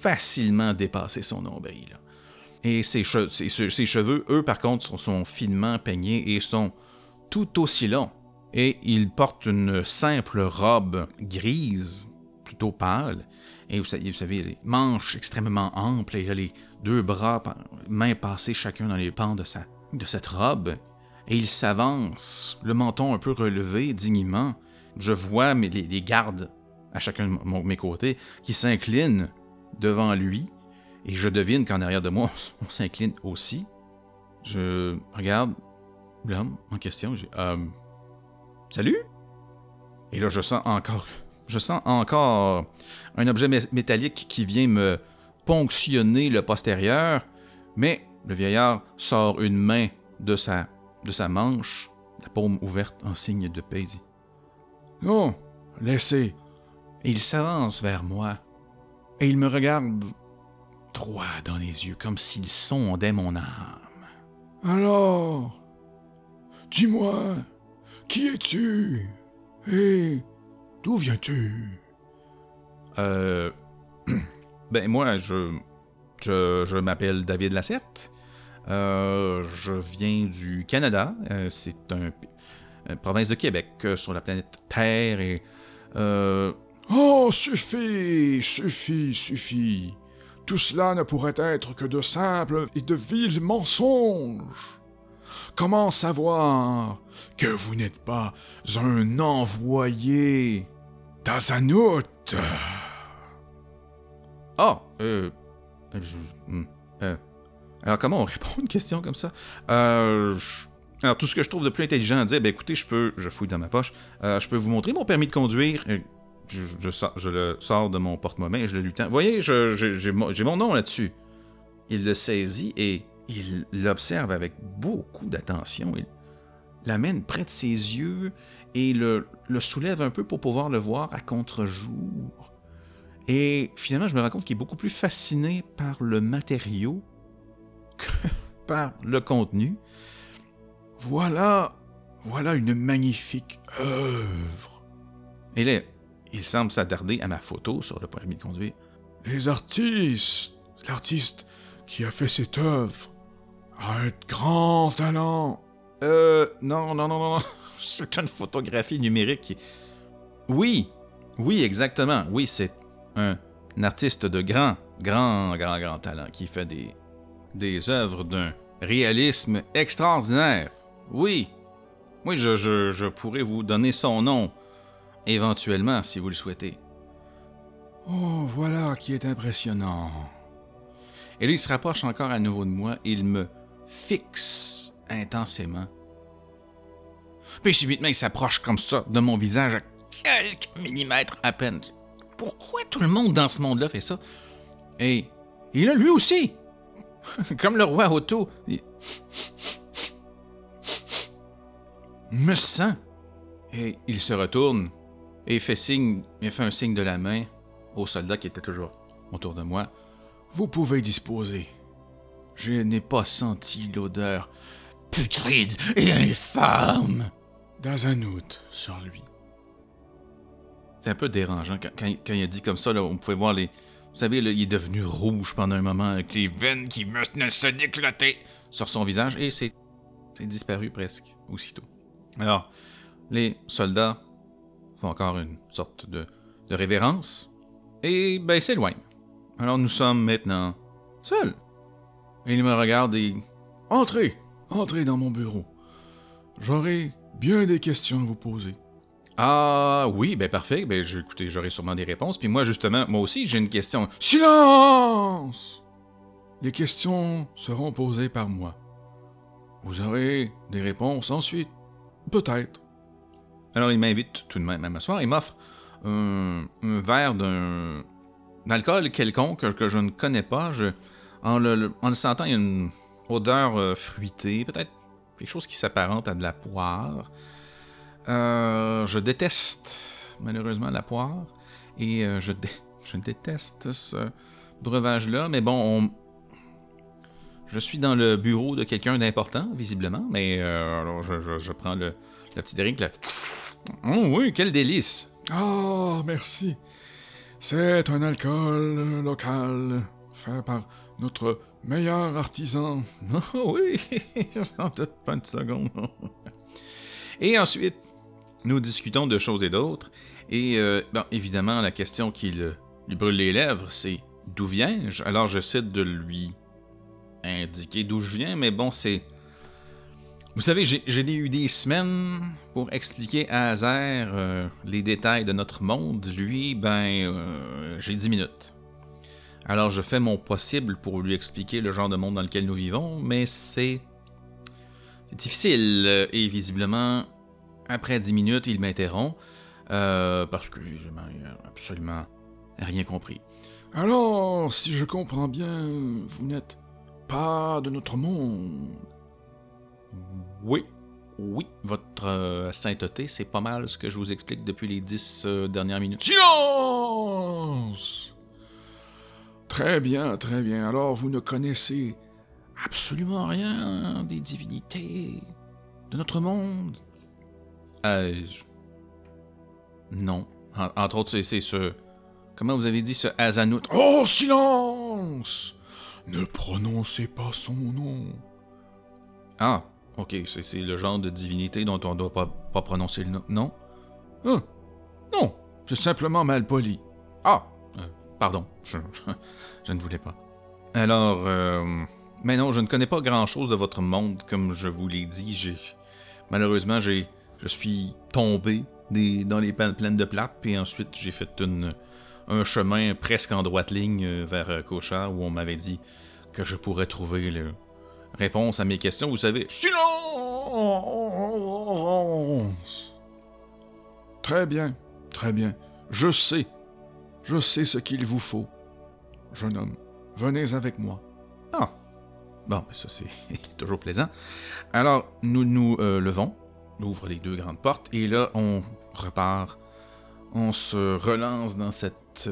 facilement dépasser son nombril. Et ses cheveux, eux, par contre, sont, sont finement peignés et sont tout aussi longs. Et il porte une simple robe grise, plutôt pâle, et vous savez, vous savez, les manches extrêmement amples, et les deux bras, mains passées chacun dans les pans de, sa, de cette robe. Et il s'avance, le menton un peu relevé, dignement. Je vois mes- les, les gardes à chacun de mes côtés qui s'inclinent devant lui. Et je devine qu'en arrière de moi, on s'incline aussi. Je regarde l'homme en question. Euh, Salut? Et là, je sens encore je sens encore un objet mé- métallique qui vient me ponctionner le postérieur, mais le vieillard sort une main de sa, de sa manche, la paume ouverte en signe de paix, Non, laissez. Et il s'avance vers moi, et il me regarde droit dans les yeux, comme s'il sondait mon âme. Alors, dis-moi, qui es-tu Et d'où viens-tu? Euh. [CLEARS THROAT] ben, moi, je. Je, je m'appelle David Lacerte. Euh, je viens du Canada. Euh, c'est un, une province de Québec euh, sur la planète Terre et. Euh, Oh, suffit, suffit, suffit. Tout cela ne pourrait être que de simples et de vils mensonges. Comment savoir que vous n'êtes pas un envoyé? d'Azanout Ah, euh. je- hmm, euh, alors, comment on répond à une question comme ça? Euh. alors, tout ce que je trouve de plus intelligent à dire, ben écoutez, je peux. Je fouille dans ma poche. euh, je peux vous montrer mon permis de conduire. Euh, Je, le sors de mon porte-monnaie je le lui tends. Voyez, j'ai mon nom là-dessus. Il le saisit et il l'observe avec beaucoup d'attention. Il, l'amène près de ses yeux et le, le soulève un peu pour pouvoir le voir à contre-jour. Et finalement, je me rends compte qu'il est beaucoup plus fasciné par le matériau que [LAUGHS] par le contenu. Voilà, voilà une magnifique œuvre. Et là, il semble s'attarder à ma photo sur le permis de conduire. Les artistes, l'artiste qui a fait cette œuvre a un grand talent. Euh, non, non, non, non, [LAUGHS] c'est une photographie numérique. Oui, oui, exactement. Oui, c'est un, artiste de grand, grand, grand, grand talent qui fait des, des œuvres d'un réalisme extraordinaire. Oui, oui, je, je, je pourrais vous donner son nom, éventuellement, si vous le souhaitez. Oh, voilà qui est impressionnant. Et là, il se rapproche encore à nouveau de moi il me fixe intensément. Puis subitement, il s'approche comme ça de mon visage à quelques millimètres à peine. Pourquoi tout le monde dans ce monde-là fait ça? Et il a lui aussi, [LAUGHS] comme le roi Otto, il me sent. Et il se retourne et fait signe, il fait un signe de la main au soldat qui était toujours autour de moi. Vous pouvez disposer. Je n'ai pas senti l'odeur putride et infâme d'Azanout sur lui. C'est un peu dérangeant quand, quand- quand il a dit comme ça, là, on pouvait voir les. Vous savez, là, il est devenu rouge pendant un moment avec les veines qui venaient se déclater sur son visage et c'est c'est disparu presque aussitôt. Alors, les soldats font encore une sorte de, de révérence et ben s'éloignent. Alors nous sommes maintenant seuls. Et il me regarde et Entrez, entrez dans mon bureau. J'aurai bien des questions à vous poser. Ah oui, ben parfait. Ben je- écoutez, j'aurai sûrement des réponses. Puis moi, justement, moi aussi, j'ai une question. Silence Les questions seront posées par moi. Vous aurez des réponses ensuite. Peut-être. Alors il m'invite tout de même à m'asseoir. Il m'offre un, un verre d'un d'alcool quelconque que, je ne connais pas. Je, en, le, le- en le sentant, il y a une odeur euh, fruitée, peut-être quelque chose qui s'apparente à de la poire. Euh, je déteste malheureusement la poire et euh, je, dé- [LAUGHS] je déteste ce breuvage-là. Mais bon, on- je suis dans le bureau de quelqu'un d'important, visiblement. Mais alors je, prends le, le petit drink. [SNIFFS] Oh oui, quel délice! Ah, merci. C'est un alcool local fait par notre meilleur artisan. [LAUGHS] Oh oui, [LAUGHS] j'en doute pas une seconde. Et ensuite, nous discutons de choses et d'autres. Et euh, évidemment, la question qui lui brûle les lèvres, c'est d'où viens-je? Alors j'essaie de lui indiquer d'où je viens, mais bon, c'est. Vous savez, j'ai j'ai eu des semaines pour expliquer à Azer euh, les détails de notre monde. Lui, ben, euh, j'ai 10 minutes. Alors je fais mon possible pour lui expliquer le genre de monde dans lequel nous vivons, mais c'est. C'est difficile. Et visiblement, après 10 minutes, il m'interrompt. euh, parce que visiblement, il n'a absolument rien compris. Alors, si je comprends bien, vous n'êtes pas de notre monde. Oui. Oui, votre euh, sainteté, c'est pas mal ce que je vous explique depuis les 10 euh, dernières minutes. Silence Très bien, très bien. Alors, vous ne connaissez Absolument rien des divinités de notre monde? Euh. Non. En- entre autres, c'est- ce. Comment vous avez dit ce Azanout? Oh, silence Ne prononcez pas son nom. Ah, ok, c'est c'est le genre de divinité dont on doit pas, pas prononcer le nom. Non? Hein? Non, c'est simplement mal poli. Ah, pardon, je, [LAUGHS] je ne voulais pas. Alors, euh, mais non, je ne connais pas grand-chose de votre monde, comme je vous l'ai dit. J'ai, malheureusement, j'ai, je suis tombé des, dans les pa- plaines de plate, puis ensuite j'ai fait une, un chemin presque en droite ligne euh, vers euh, Cochard, où on m'avait dit que je pourrais trouver la réponse à mes questions. Vous savez, Silence Très bien, très bien. Je sais. Je sais ce qu'il vous faut. Jeune homme, venez avec moi. Ah. Bon, ça c'est [LAUGHS] toujours plaisant. Alors, nous nous euh, levons ouvre les deux grandes portes et là, on repart. On se relance dans cette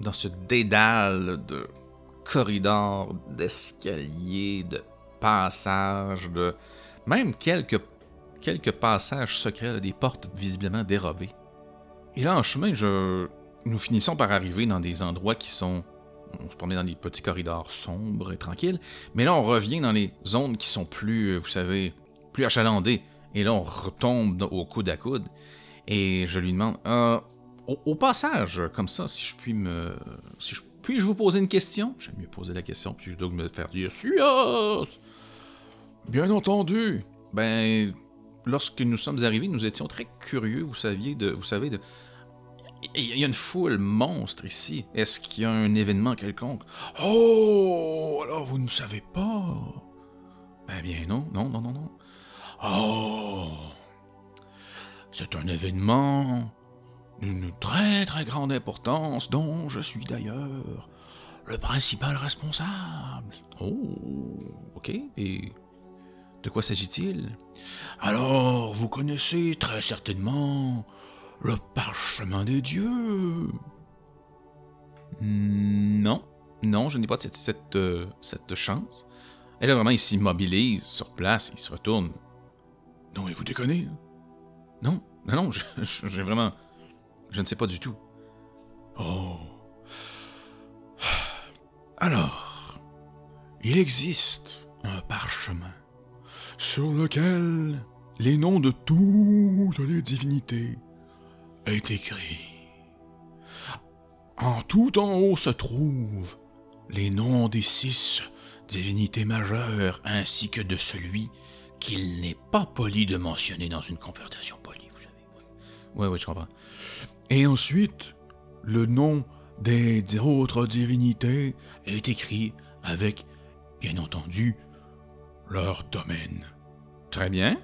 dans ce dédale de corridors, d'escaliers, de passages, de même quelques, quelques passages secrets, des portes visiblement dérobées. Et là, en chemin, je... nous finissons par arriver dans des endroits qui sont on se promenait dans des petits corridors sombres et tranquilles. Mais là, on revient dans les zones qui sont plus, vous savez, plus achalandées. Et là, on retombe au coude à coude. Et je lui demande, euh, au, passage, comme ça, si je puis me. Si je, puis-je vous poser une question? J'aime mieux poser la question plutôt que me faire dire Yes Bien entendu Ben, lorsque nous sommes arrivés, nous étions très curieux, vous saviez, de. Vous savez, de. Il y a une foule monstre ici. Est-ce qu'il y a un événement quelconque? Oh Alors vous ne savez pas? Ben bien non, non, non, non, non. Oh C'est un événement d'une très très grande importance dont je suis d'ailleurs le principal responsable. Oh, ok. Et de quoi s'agit-il? Alors, vous connaissez très certainement le parchemin des dieux. Non, non, je n'ai pas cette, cette, euh, cette chance. Et là, vraiment, il s'immobilise sur place, il se retourne. Non, mais vous déconnez? Non, non, non, [LAUGHS] j'ai vraiment... Je ne sais pas du tout. Oh. Alors, il existe un parchemin sur lequel les noms de toutes les divinités est écrit. En tout en haut se trouvent les noms des six divinités majeures ainsi que de celui qu'il n'est pas poli de mentionner dans une conversation polie, vous savez. Oui, oui, je comprends. Et ensuite, le nom des autres divinités est écrit avec, bien entendu, leur domaine. Très bien.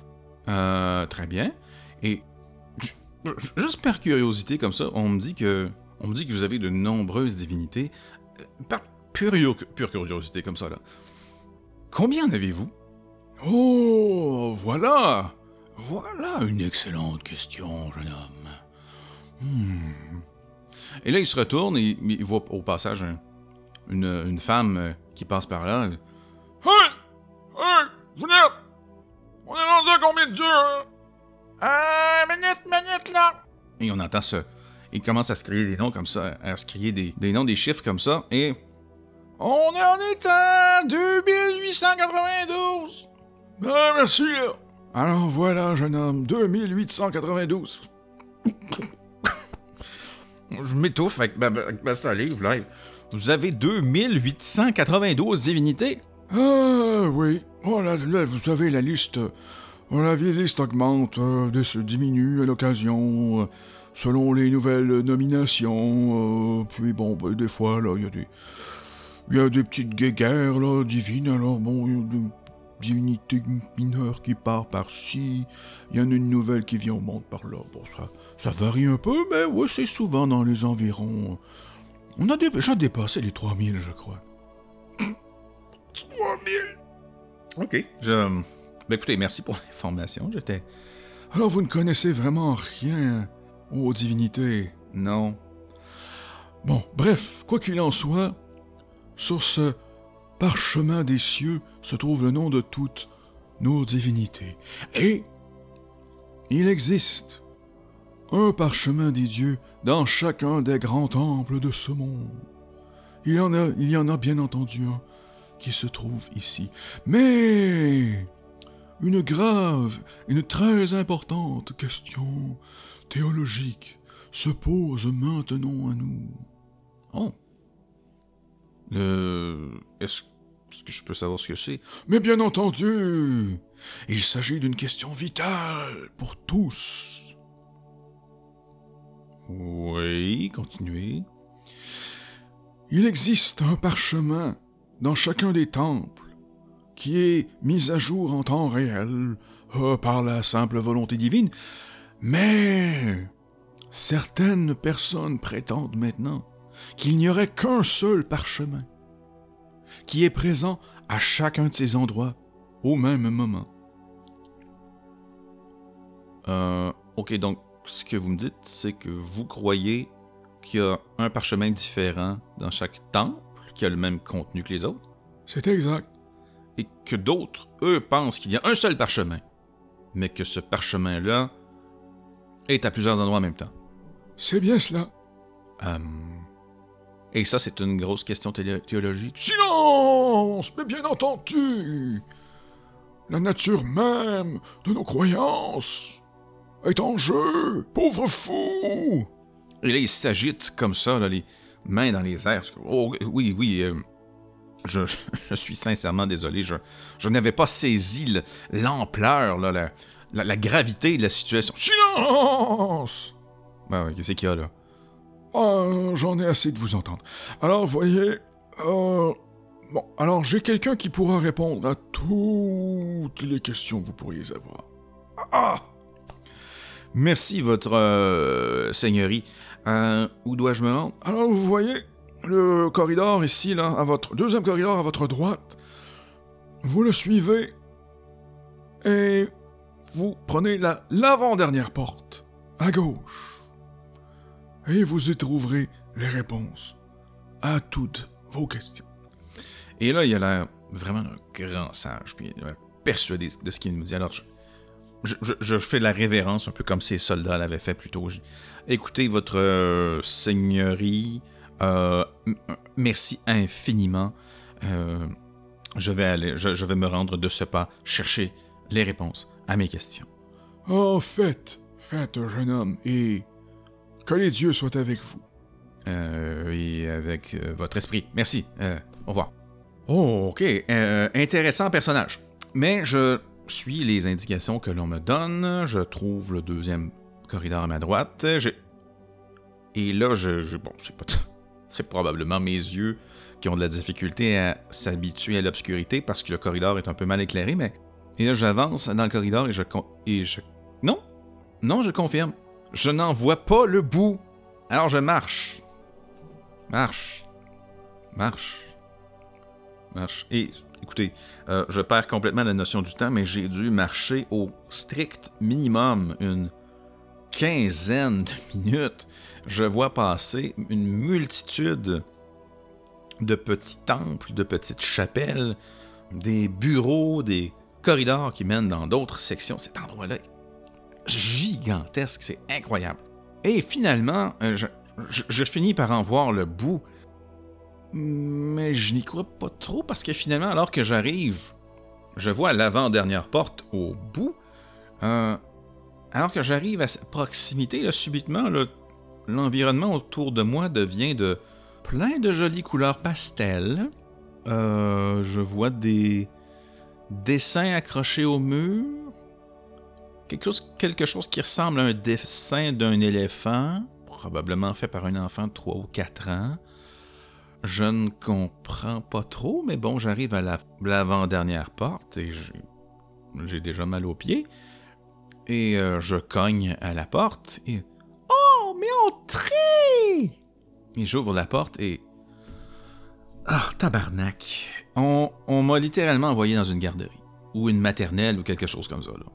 Euh, très bien. Et juste par curiosité comme ça, on me dit que on me dit que vous avez de nombreuses divinités. Euh, par pure, pure curiosité comme ça là. Combien en avez-vous? Oh, voilà. Voilà une excellente question, jeune homme. Hmm. Et là, il se retourne et il voit au passage une, femme euh, qui passe par là. Hey! Hey! Venez! On est rendu à combien de dieux? Hein? Minute, minute, là! Et on entend ça. Il commence à se crier des noms comme ça, à se crier des, noms, des chiffres comme ça, et. On en est à 2892! Ah, merci! Alors voilà, jeune homme, 2892. Je m'étouffe avec ma, salive, là. Vous avez 2892 divinités? Ah, oui. Oh, là, vous savez, la liste... La vieille liste augmente, euh, diminue à l'occasion, euh, selon les nouvelles nominations. Euh, puis bon, ben, des fois, il y a des... Il y a des petites guéguerres, là, divines, alors bon, il y a des divinités mineures qui partent par-ci, il y en a une nouvelle qui vient au monde par là. Bon, ça... Ça varie un peu, mais ouais, c'est souvent dans les environs. On a déjà dépassé les 3000, je crois. 3000 Ok. Je... Ben écoutez, merci pour [LAUGHS] l'information. J'étais. Alors, vous ne connaissez vraiment rien aux divinités? Non. Bon, bref, quoi qu'il en soit, sur ce parchemin des cieux se trouve le nom de toutes nos divinités. Et il existe un parchemin des dieux dans chacun des grands temples de ce monde. Il y en a, il y en a bien entendu un qui se trouve ici. Mais une grave, une très importante question théologique se pose maintenant à nous. Oh. Euh, est-ce que je peux savoir ce que c'est? Mais bien entendu, il s'agit d'une question vitale pour tous. Oui, continuez. Il existe un parchemin dans chacun des temples qui est mis à jour en temps réel euh, par la simple volonté divine, mais certaines personnes prétendent maintenant qu'il n'y aurait qu'un seul parchemin qui est présent à chacun de ces endroits au même moment. Euh, ok, donc ce que vous me dites, c'est que vous croyez qu'il y a un parchemin différent dans chaque temple, qui a le même contenu que les autres, C'est exact. Et que d'autres, eux, pensent qu'il y a un seul parchemin, mais que ce parchemin-là est à plusieurs endroits en même temps. C'est bien cela. Euh, Et ça, c'est une grosse question théologique. Silence Mais bien entendu La nature même de nos croyances est en jeu, pauvre fou Et là, il s'agite comme ça, là, les mains dans les airs. Oh, oui, oui, euh, je, [LAUGHS] je suis sincèrement désolé. Je, je n'avais pas saisi le- l'ampleur, la, la- la gravité de la situation. Silence Ouais, ouais, qu'est-ce qu'il y a, là? Ah, J'en ai assez de vous entendre. Alors, voyez... euh, Bon, alors j'ai quelqu'un qui pourra répondre à toutes les questions que vous pourriez avoir. Ah Merci, votre euh, seigneurie. Euh, où dois-je me rendre? Alors, vous voyez, le corridor ici, là, à votre deuxième corridor à votre droite, vous le suivez et vous prenez la l'avant-dernière porte, à gauche. Et vous y trouverez les réponses à toutes vos questions. Et là, il a l'air vraiment un grand sage, puis il l'air persuadé de ce qu'il me dit. Alors, je, je- je- fais la révérence, un peu comme ces soldats l'avaient fait plus tôt. Écoutez, votre euh, seigneurie, euh, merci infiniment. Euh, je, vais aller, je, je vais me rendre de ce pas chercher les réponses à mes questions. Oh, faites, faites, jeune homme, et que les dieux soient avec vous. Euh, et avec euh, votre esprit. Merci. Au revoir. Oh, ok. Intéressant personnage. Mais je suis les indications que l'on me donne. Je trouve le deuxième corridor à ma droite. Je- Et là, je, je- bon, c'est pas, c'est probablement mes yeux qui ont de la difficulté à s'habituer à l'obscurité parce que le corridor est un peu mal éclairé. Mais et là, j'avance dans le corridor et je non, non, je confirme. Je n'en vois pas le bout. Alors je marche. Marche. Marche. Marche. Et écoutez, euh, je perds complètement la notion du temps, mais j'ai dû marcher au strict minimum une quinzaine de minutes. Je vois passer une multitude de petits temples, de petites chapelles, des bureaux, des corridors qui mènent dans d'autres sections. Cet endroit-là est gigantesque, c'est incroyable. Et finalement, euh, je, finis par en voir le bout. Mais je n'y crois pas trop parce que finalement, alors que j'arrive, je vois l'avant-dernière porte au bout. Euh, alors que j'arrive à sa proximité, là, subitement, là, l'environnement autour de moi devient de plein de jolies couleurs pastel. Euh, je vois des dessins accrochés au mur. Quelque chose, quelque chose qui ressemble à un dessin d'un éléphant, probablement fait par un enfant de 3 ou 4 ans. Je ne comprends pas trop, mais bon, j'arrive à la- l'avant-dernière porte et j'ai j'ai déjà mal aux pieds. Et euh, je cogne à la porte et... Oh, mais entrez! Et j'ouvre la porte et... Ah, tabarnak. On, on m'a littéralement envoyé dans une garderie. Ou une maternelle ou quelque chose comme ça, là.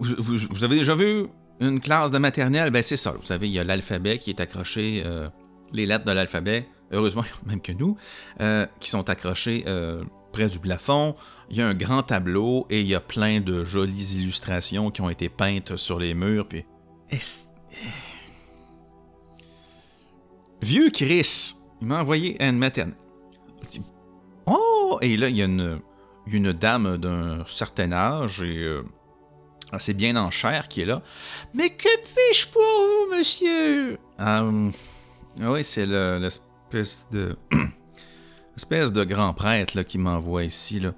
Vous, vous- avez déjà vu une classe de maternelle? Ben c'est ça. Vous savez, il y a l'alphabet qui est accroché, euh, les lettres de l'alphabet, heureusement [LAUGHS] même que nous, euh, qui sont accrochées euh, près du plafond. Il y a un grand tableau et il y a plein de jolies illustrations qui ont été peintes sur les murs. Puis... Est-ce- Vieux Chris, il m'a envoyé. Il dit, Oh! Et là, il y a une, dame d'un certain âge et euh, assez bien en chair qui est là. Mais que puis-je pour vous, monsieur? Euh, oui, c'est le- l'espèce de. [CLEARS THROAT] espèce de grand prêtre qui m'envoie ici. Là.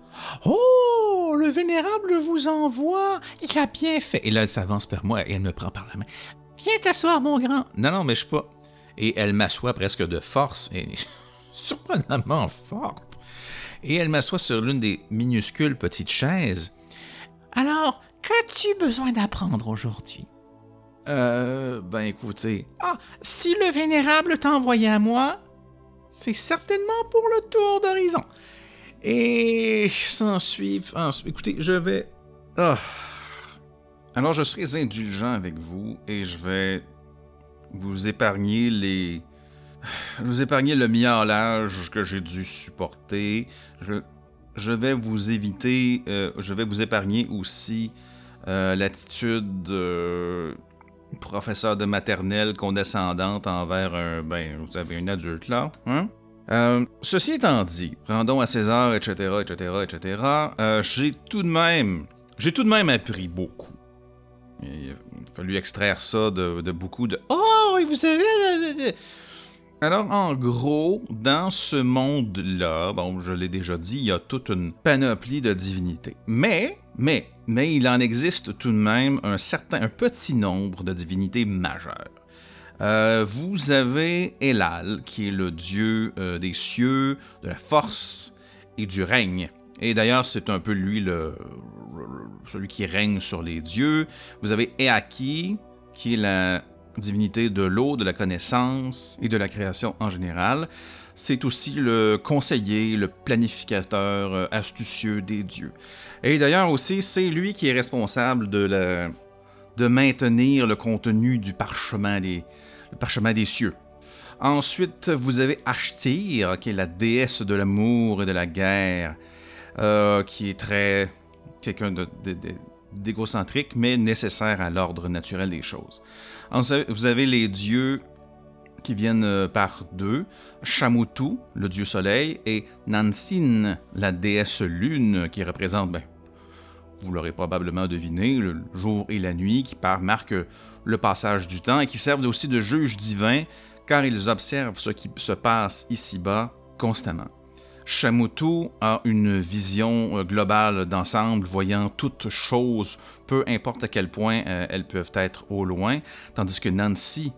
Oh! Le vénérable vous envoie. Il a bien fait. Et là, elle s'avance vers moi et elle me prend par la main. Viens t'asseoir, mon grand. Non, non, mais je pas. Et elle m'assoit presque de force, et [LAUGHS] surprenamment forte. Et elle m'assoit sur l'une des minuscules petites chaises. Alors, qu'as-tu besoin d'apprendre aujourd'hui? Euh, ben écoutez. Ah, si le vénérable t'a envoyé à moi, c'est certainement pour le tour d'horizon. Et s'en suivre. Écoutez, je vais. Ah. Alors je serai indulgent avec vous et je vais vous épargner les... Vous épargner le miaulage que j'ai dû supporter. Je, vais vous éviter, euh, je vais vous épargner aussi euh, l'attitude de professeur de maternelle condescendante envers un, ben, vous avez un adulte là, hein? Euh, ceci étant dit, rendons à César, etc., etc., etc., j'ai tout de même, j'ai tout de même appris beaucoup. Il a fallu extraire ça de, beaucoup de « Oh, vous savez... » Alors, en gros, dans ce monde-là, bon, je l'ai déjà dit, il y a toute une panoplie de divinités. Mais, mais, mais il en existe tout de même un certain, un petit nombre de divinités majeures. Euh, vous avez Elal, qui est le dieu euh, des cieux, de la force et du règne. Et d'ailleurs, c'est un peu lui le, celui qui règne sur les dieux. Vous avez Eaki, qui est la divinité de l'eau, de la connaissance et de la création en général. C'est aussi le conseiller, le planificateur euh, astucieux des dieux. Et d'ailleurs aussi, c'est lui qui est responsable de, de maintenir le contenu du parchemin des, parchemin des cieux. Ensuite, vous avez Ashtir, qui est la déesse de l'amour et de la guerre, euh, qui est très quelqu'un d'égocentrique, mais nécessaire à l'ordre naturel des choses. Vous avez les dieux qui viennent euh, par deux, Shamutu, le dieu soleil, et Nansin, la déesse lune, qui représente, ben, vous l'aurez probablement deviné, le jour et la nuit, qui marquent le passage du temps et qui servent aussi de juge divin, car ils observent ce qui se passe ici-bas constamment. Shamutu a une vision euh, globale d'ensemble, voyant toutes choses, peu importe à quel point euh, elles peuvent être au loin, tandis que Nancy,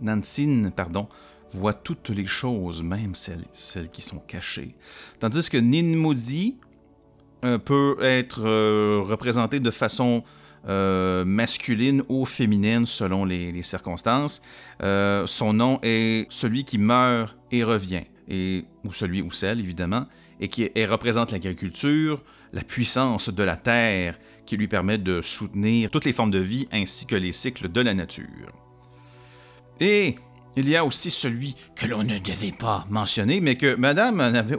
Nancine, pardon, voit toutes les choses, même celles, celles qui sont cachées. Tandis que Ninmudi euh, peut être représenté de façon masculine ou féminine selon les circonstances. son nom est celui qui meurt et revient et, ou celui ou celle évidemment, et qui représente l'agriculture, la puissance de la terre, qui lui permet de soutenir toutes les formes de vie ainsi que les cycles de la nature. Et il y a aussi celui que l'on ne devait pas mentionner, mais que Madame n'avait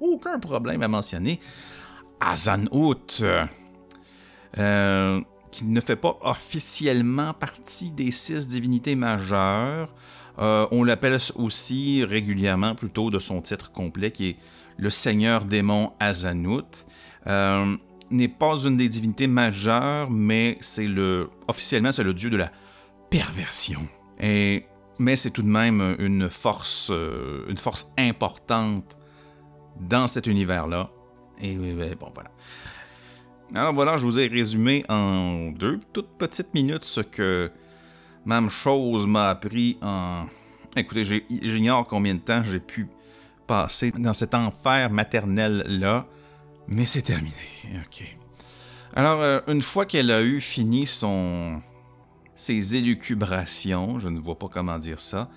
aucun, problème à mentionner, Azanhout, euh, qui ne fait pas officiellement partie des six divinités majeures, euh, on l'appelle aussi régulièrement, plutôt de son titre complet, qui est le Seigneur démon Azanout. Euh, n'est pas une des divinités majeures, mais c'est le officiellement c'est le dieu de la perversion. Et mais c'est tout de même une force, euh, une force importante dans cet univers-là. Et bon voilà. Alors voilà, je vous ai résumé en deux toutes petites minutes ce que même chose m'a appris en... Écoutez, j'ignore combien de temps j'ai pu passer dans cet enfer maternel-là, mais c'est terminé. OK. Alors, euh, une fois qu'elle a eu fini son... ses élucubrations, je ne vois pas comment dire ça,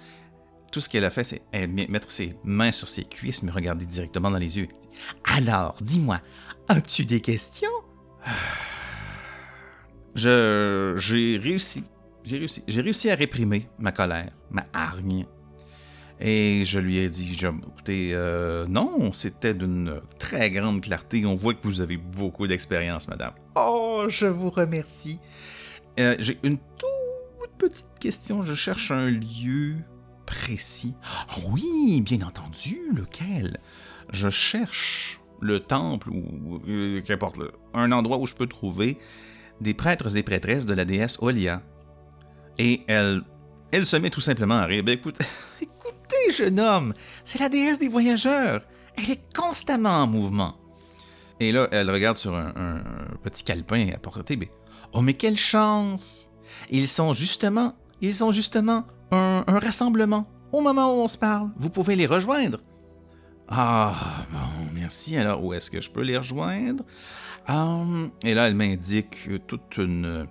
tout ce qu'elle a fait, c'est mettre ses mains sur ses cuisses, me regarder directement dans les yeux. Alors, dis-moi, as-tu des questions? [SIGHS] Je, j'ai réussi j'ai réussi. J'ai réussi à réprimer ma colère, ma hargne. Et je lui ai dit, écoutez, euh, non, c'était d'une très grande clarté. On voit que vous avez beaucoup d'expérience, madame. Oh, je vous remercie. Euh, j'ai une toute petite question. Je cherche un lieu précis. oui, bien entendu, lequel? Je cherche le temple ou euh, qu'importe, un endroit où je peux trouver des prêtres et prêtresses de la déesse Olia. Et elle, elle se met tout simplement à rire. Ben, écoute, [LAUGHS] écoutez, jeune homme, c'est la déesse des voyageurs. Elle est constamment en mouvement. Et là, elle regarde sur un, petit calepin à portée. Ben, oh, mais quelle chance! Ils sont justement, ils sont justement un, rassemblement. Au moment où on se parle, vous pouvez les rejoindre. Ah, bon, merci. Alors, où est-ce que je peux les rejoindre? Hum, et là, elle m'indique toute une,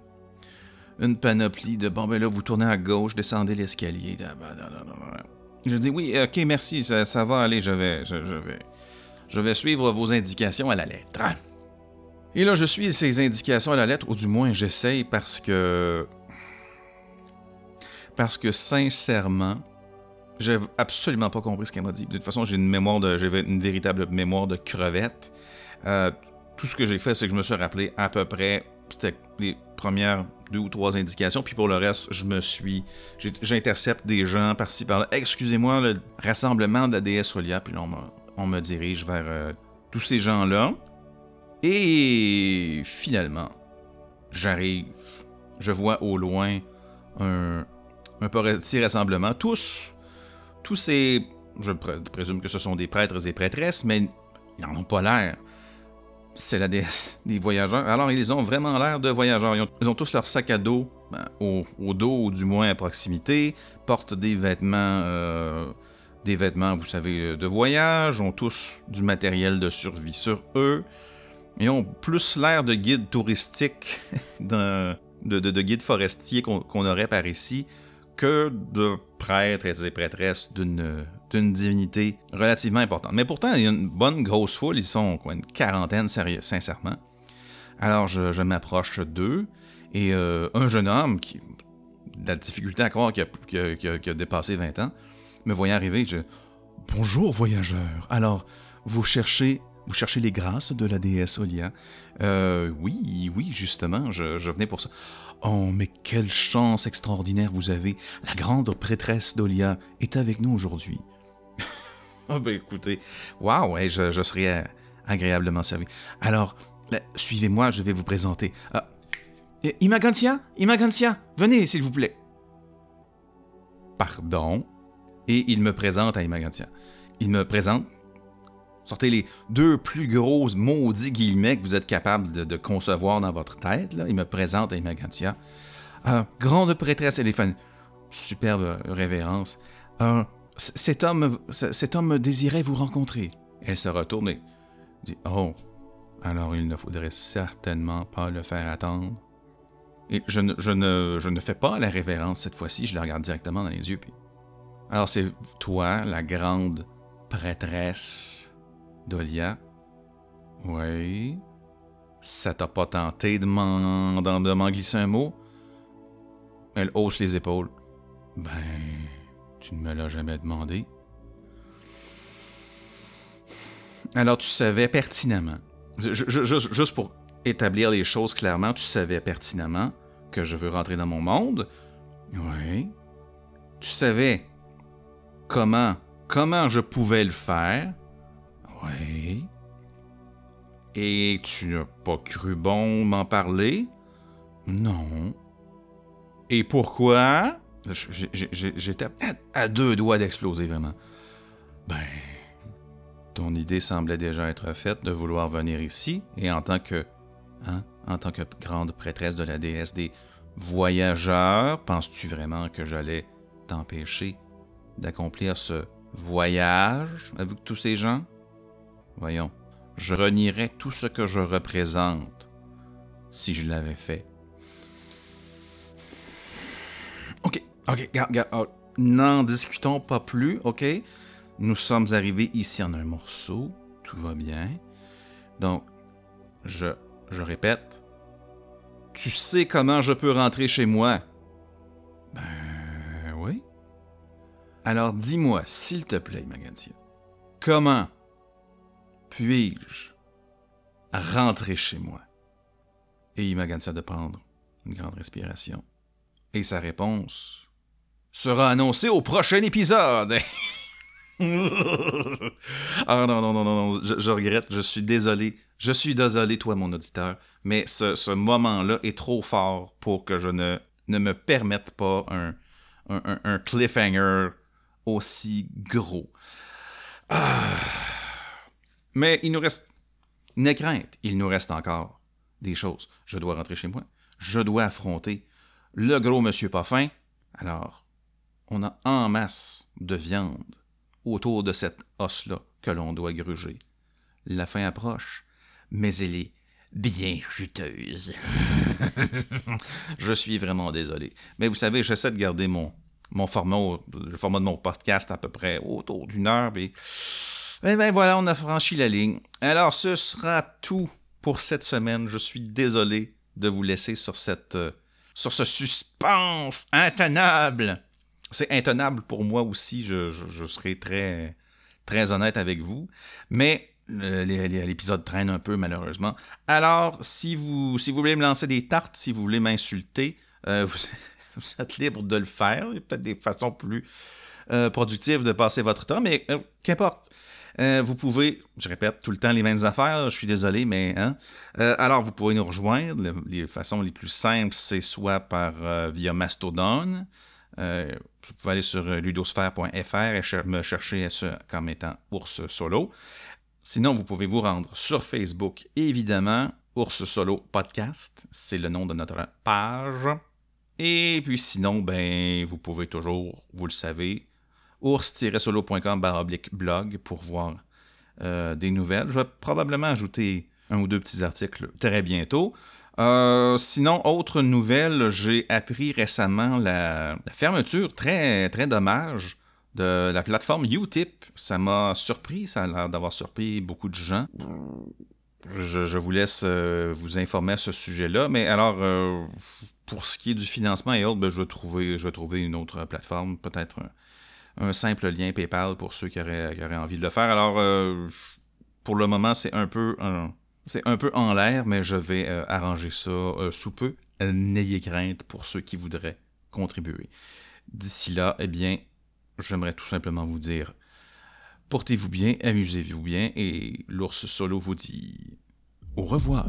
une panoplie de bon ben là vous tournez à gauche, descendez l'escalier. Je dis oui, ok merci, ça, va aller, je vais, je, vais, je vais suivre vos indications à la lettre. Et là, je suis ces indications à la lettre, ou du moins j'essaye parce que. Parce que sincèrement, j'ai absolument pas compris ce qu'elle m'a dit. De toute façon, j'ai une mémoire de. J'avais une véritable mémoire de crevette. Euh, tout ce que j'ai fait, c'est que je me suis rappelé à peu près. C'était les premières deux ou trois indications. Puis pour le reste, je me suis. J'intercepte des gens par-ci par-là. Excusez-moi, le rassemblement de la déesse Olia. Puis là, on me, on me dirige vers euh, tous ces gens-là. Et finalement, j'arrive. Je vois au loin un, un petit rassemblement. Tous, tous ces. Je présume que ce sont des prêtres et prêtresses, mais ils n'en ont pas l'air. C'est la déesse [LAUGHS] des voyageurs. Alors, ils ont vraiment l'air de voyageurs. Ils ont, tous leur sac à dos ben, au, dos, ou du moins à proximité, portent des vêtements. Euh, des vêtements, vous savez, de voyage, ont tous du matériel de survie sur eux. Ils ont plus l'air de guides touristiques, [LAUGHS] de, de, guides forestiers qu'on aurait par ici, que de prêtres et prêtresses d'une divinité relativement importante. Mais pourtant, il y a une bonne grosse foule, ils sont quoi, une quarantaine, sérieux, sincèrement. Alors je, m'approche d'eux, et euh, un jeune homme, qui la difficulté à croire qu'il a, dépassé 20 ans, me voyant arriver, je... Bonjour voyageur. Alors, vous cherchez vous cherchez les grâces de la déesse Olia euh, Oui, oui, justement, je, venais pour ça. Oh, mais quelle chance extraordinaire vous avez. La grande prêtresse d'Olia est avec nous aujourd'hui. Oh, [LAUGHS] ben écoutez, waouh, je, je serai agréablement servi. Alors, suivez-moi, je vais vous présenter. Ah, Imagantia Imagantia, venez, s'il vous plaît. Pardon Et il me présente à Imagantia. Il me présente Sortez les deux plus grosses maudits guillemets que vous êtes capable de, concevoir dans votre tête. Il me présente à Imagantia. Euh, grande prêtresse Éléphane. Superbe révérence. Euh, cet, homme, cet homme désirait vous rencontrer. Elle se retourne et dit Oh, alors il ne faudrait certainement pas le faire attendre. Et je ne, je ne, je ne fais pas la révérence cette fois-ci, je la regarde directement dans les yeux. Puis... Alors c'est toi, la grande prêtresse Dolia. Oui. Ça t'a pas tenté de m'en glisser un mot? Elle hausse les épaules. Ben, tu ne me l'as jamais demandé. Alors tu savais pertinemment, juste pour établir les choses clairement, tu savais pertinemment que je veux rentrer dans mon monde. Oui. Tu savais comment, comment je pouvais le faire. Oui. Et tu n'as pas cru bon m'en parler? Non. Et pourquoi? J'étais à deux doigts d'exploser vraiment. Ben, ton idée semblait déjà être faite de vouloir venir ici, et en tant que, hein, en tant que grande prêtresse de la déesse des voyageurs, penses-tu vraiment que j'allais t'empêcher d'accomplir ce voyage avec tous ces gens? Voyons, je renierais tout ce que je représente si je l'avais fait. Ok, regarde, oh, N'en discutons pas plus, ok? Nous sommes arrivés ici en un morceau, tout va bien. Donc, je, répète, tu sais comment je peux rentrer chez moi? Ben oui. Alors dis-moi, s'il te plaît, Magadia, comment puis-je rentrer chez moi? Et il m'a ça de prendre une grande respiration. Et sa réponse sera annoncée au prochain épisode. [LAUGHS] ah non, non, non, non, non, je, regrette, je suis désolé. Je suis désolé, toi, mon auditeur, mais ce, moment-là est trop fort pour que je ne, ne me permette pas un, un, un cliffhanger aussi gros. Ah. Mais il nous reste. N'aie crainte, il nous reste encore des choses. Je dois rentrer chez moi. Je dois affronter le gros monsieur pas fin. Alors, on a en masse de viande autour de cette os-là que l'on doit gruger. La fin approche, mais elle est bien juteuse. [LAUGHS] je suis vraiment désolé. Mais vous savez, j'essaie de garder mon, mon format, le format de mon podcast à peu près autour d'une heure, mais ben, ben voilà, on a franchi la ligne. Alors, ce sera tout pour cette semaine. Je suis désolé de vous laisser sur cette euh, sur ce suspense intenable. C'est intenable pour moi aussi, je, serai très, très honnête avec vous. Mais l'épisode traîne un peu malheureusement. Alors, si vous, si vous voulez me lancer des tartes, si vous voulez m'insulter, euh, [LAUGHS] vous, êtes libre de le faire. Il y a peut-être des façons plus euh, productives de passer votre temps, mais euh, qu'importe. vous pouvez, je répète tout le temps les mêmes affaires, je suis désolé, mais hein. alors vous pouvez nous rejoindre. les façons les plus simples, c'est soit par via Mastodon. Vous pouvez aller sur ludosphère.fr et me chercher comme étant ours solo. Sinon, vous pouvez vous rendre sur Facebook, évidemment, Ours Solo Podcast, c'est le nom de notre page. Et puis sinon, ben, vous pouvez toujours, vous le savez, ours-solo.com blog pour voir euh, des nouvelles. Je vais probablement ajouter un ou deux petits articles très bientôt. Euh, sinon, autre nouvelle, j'ai appris récemment la, fermeture, très, très dommage, de la plateforme Utip. Ça m'a surpris, ça a l'air d'avoir surpris beaucoup de gens. Je, vous laisse euh, vous informer à ce sujet-là. Mais alors, euh, pour ce qui est du financement et autres, ben, je, vais trouver, je vais trouver une autre plateforme, peut-être un, simple lien PayPal pour ceux qui auraient, envie de le faire. Alors, pour le moment, c'est un peu c'est un peu en l'air, mais je vais arranger ça sous peu. N'ayez crainte pour ceux qui voudraient contribuer. D'ici là, eh bien, j'aimerais tout simplement vous dire portez-vous bien, amusez-vous bien, et l'ours solo vous dit au revoir.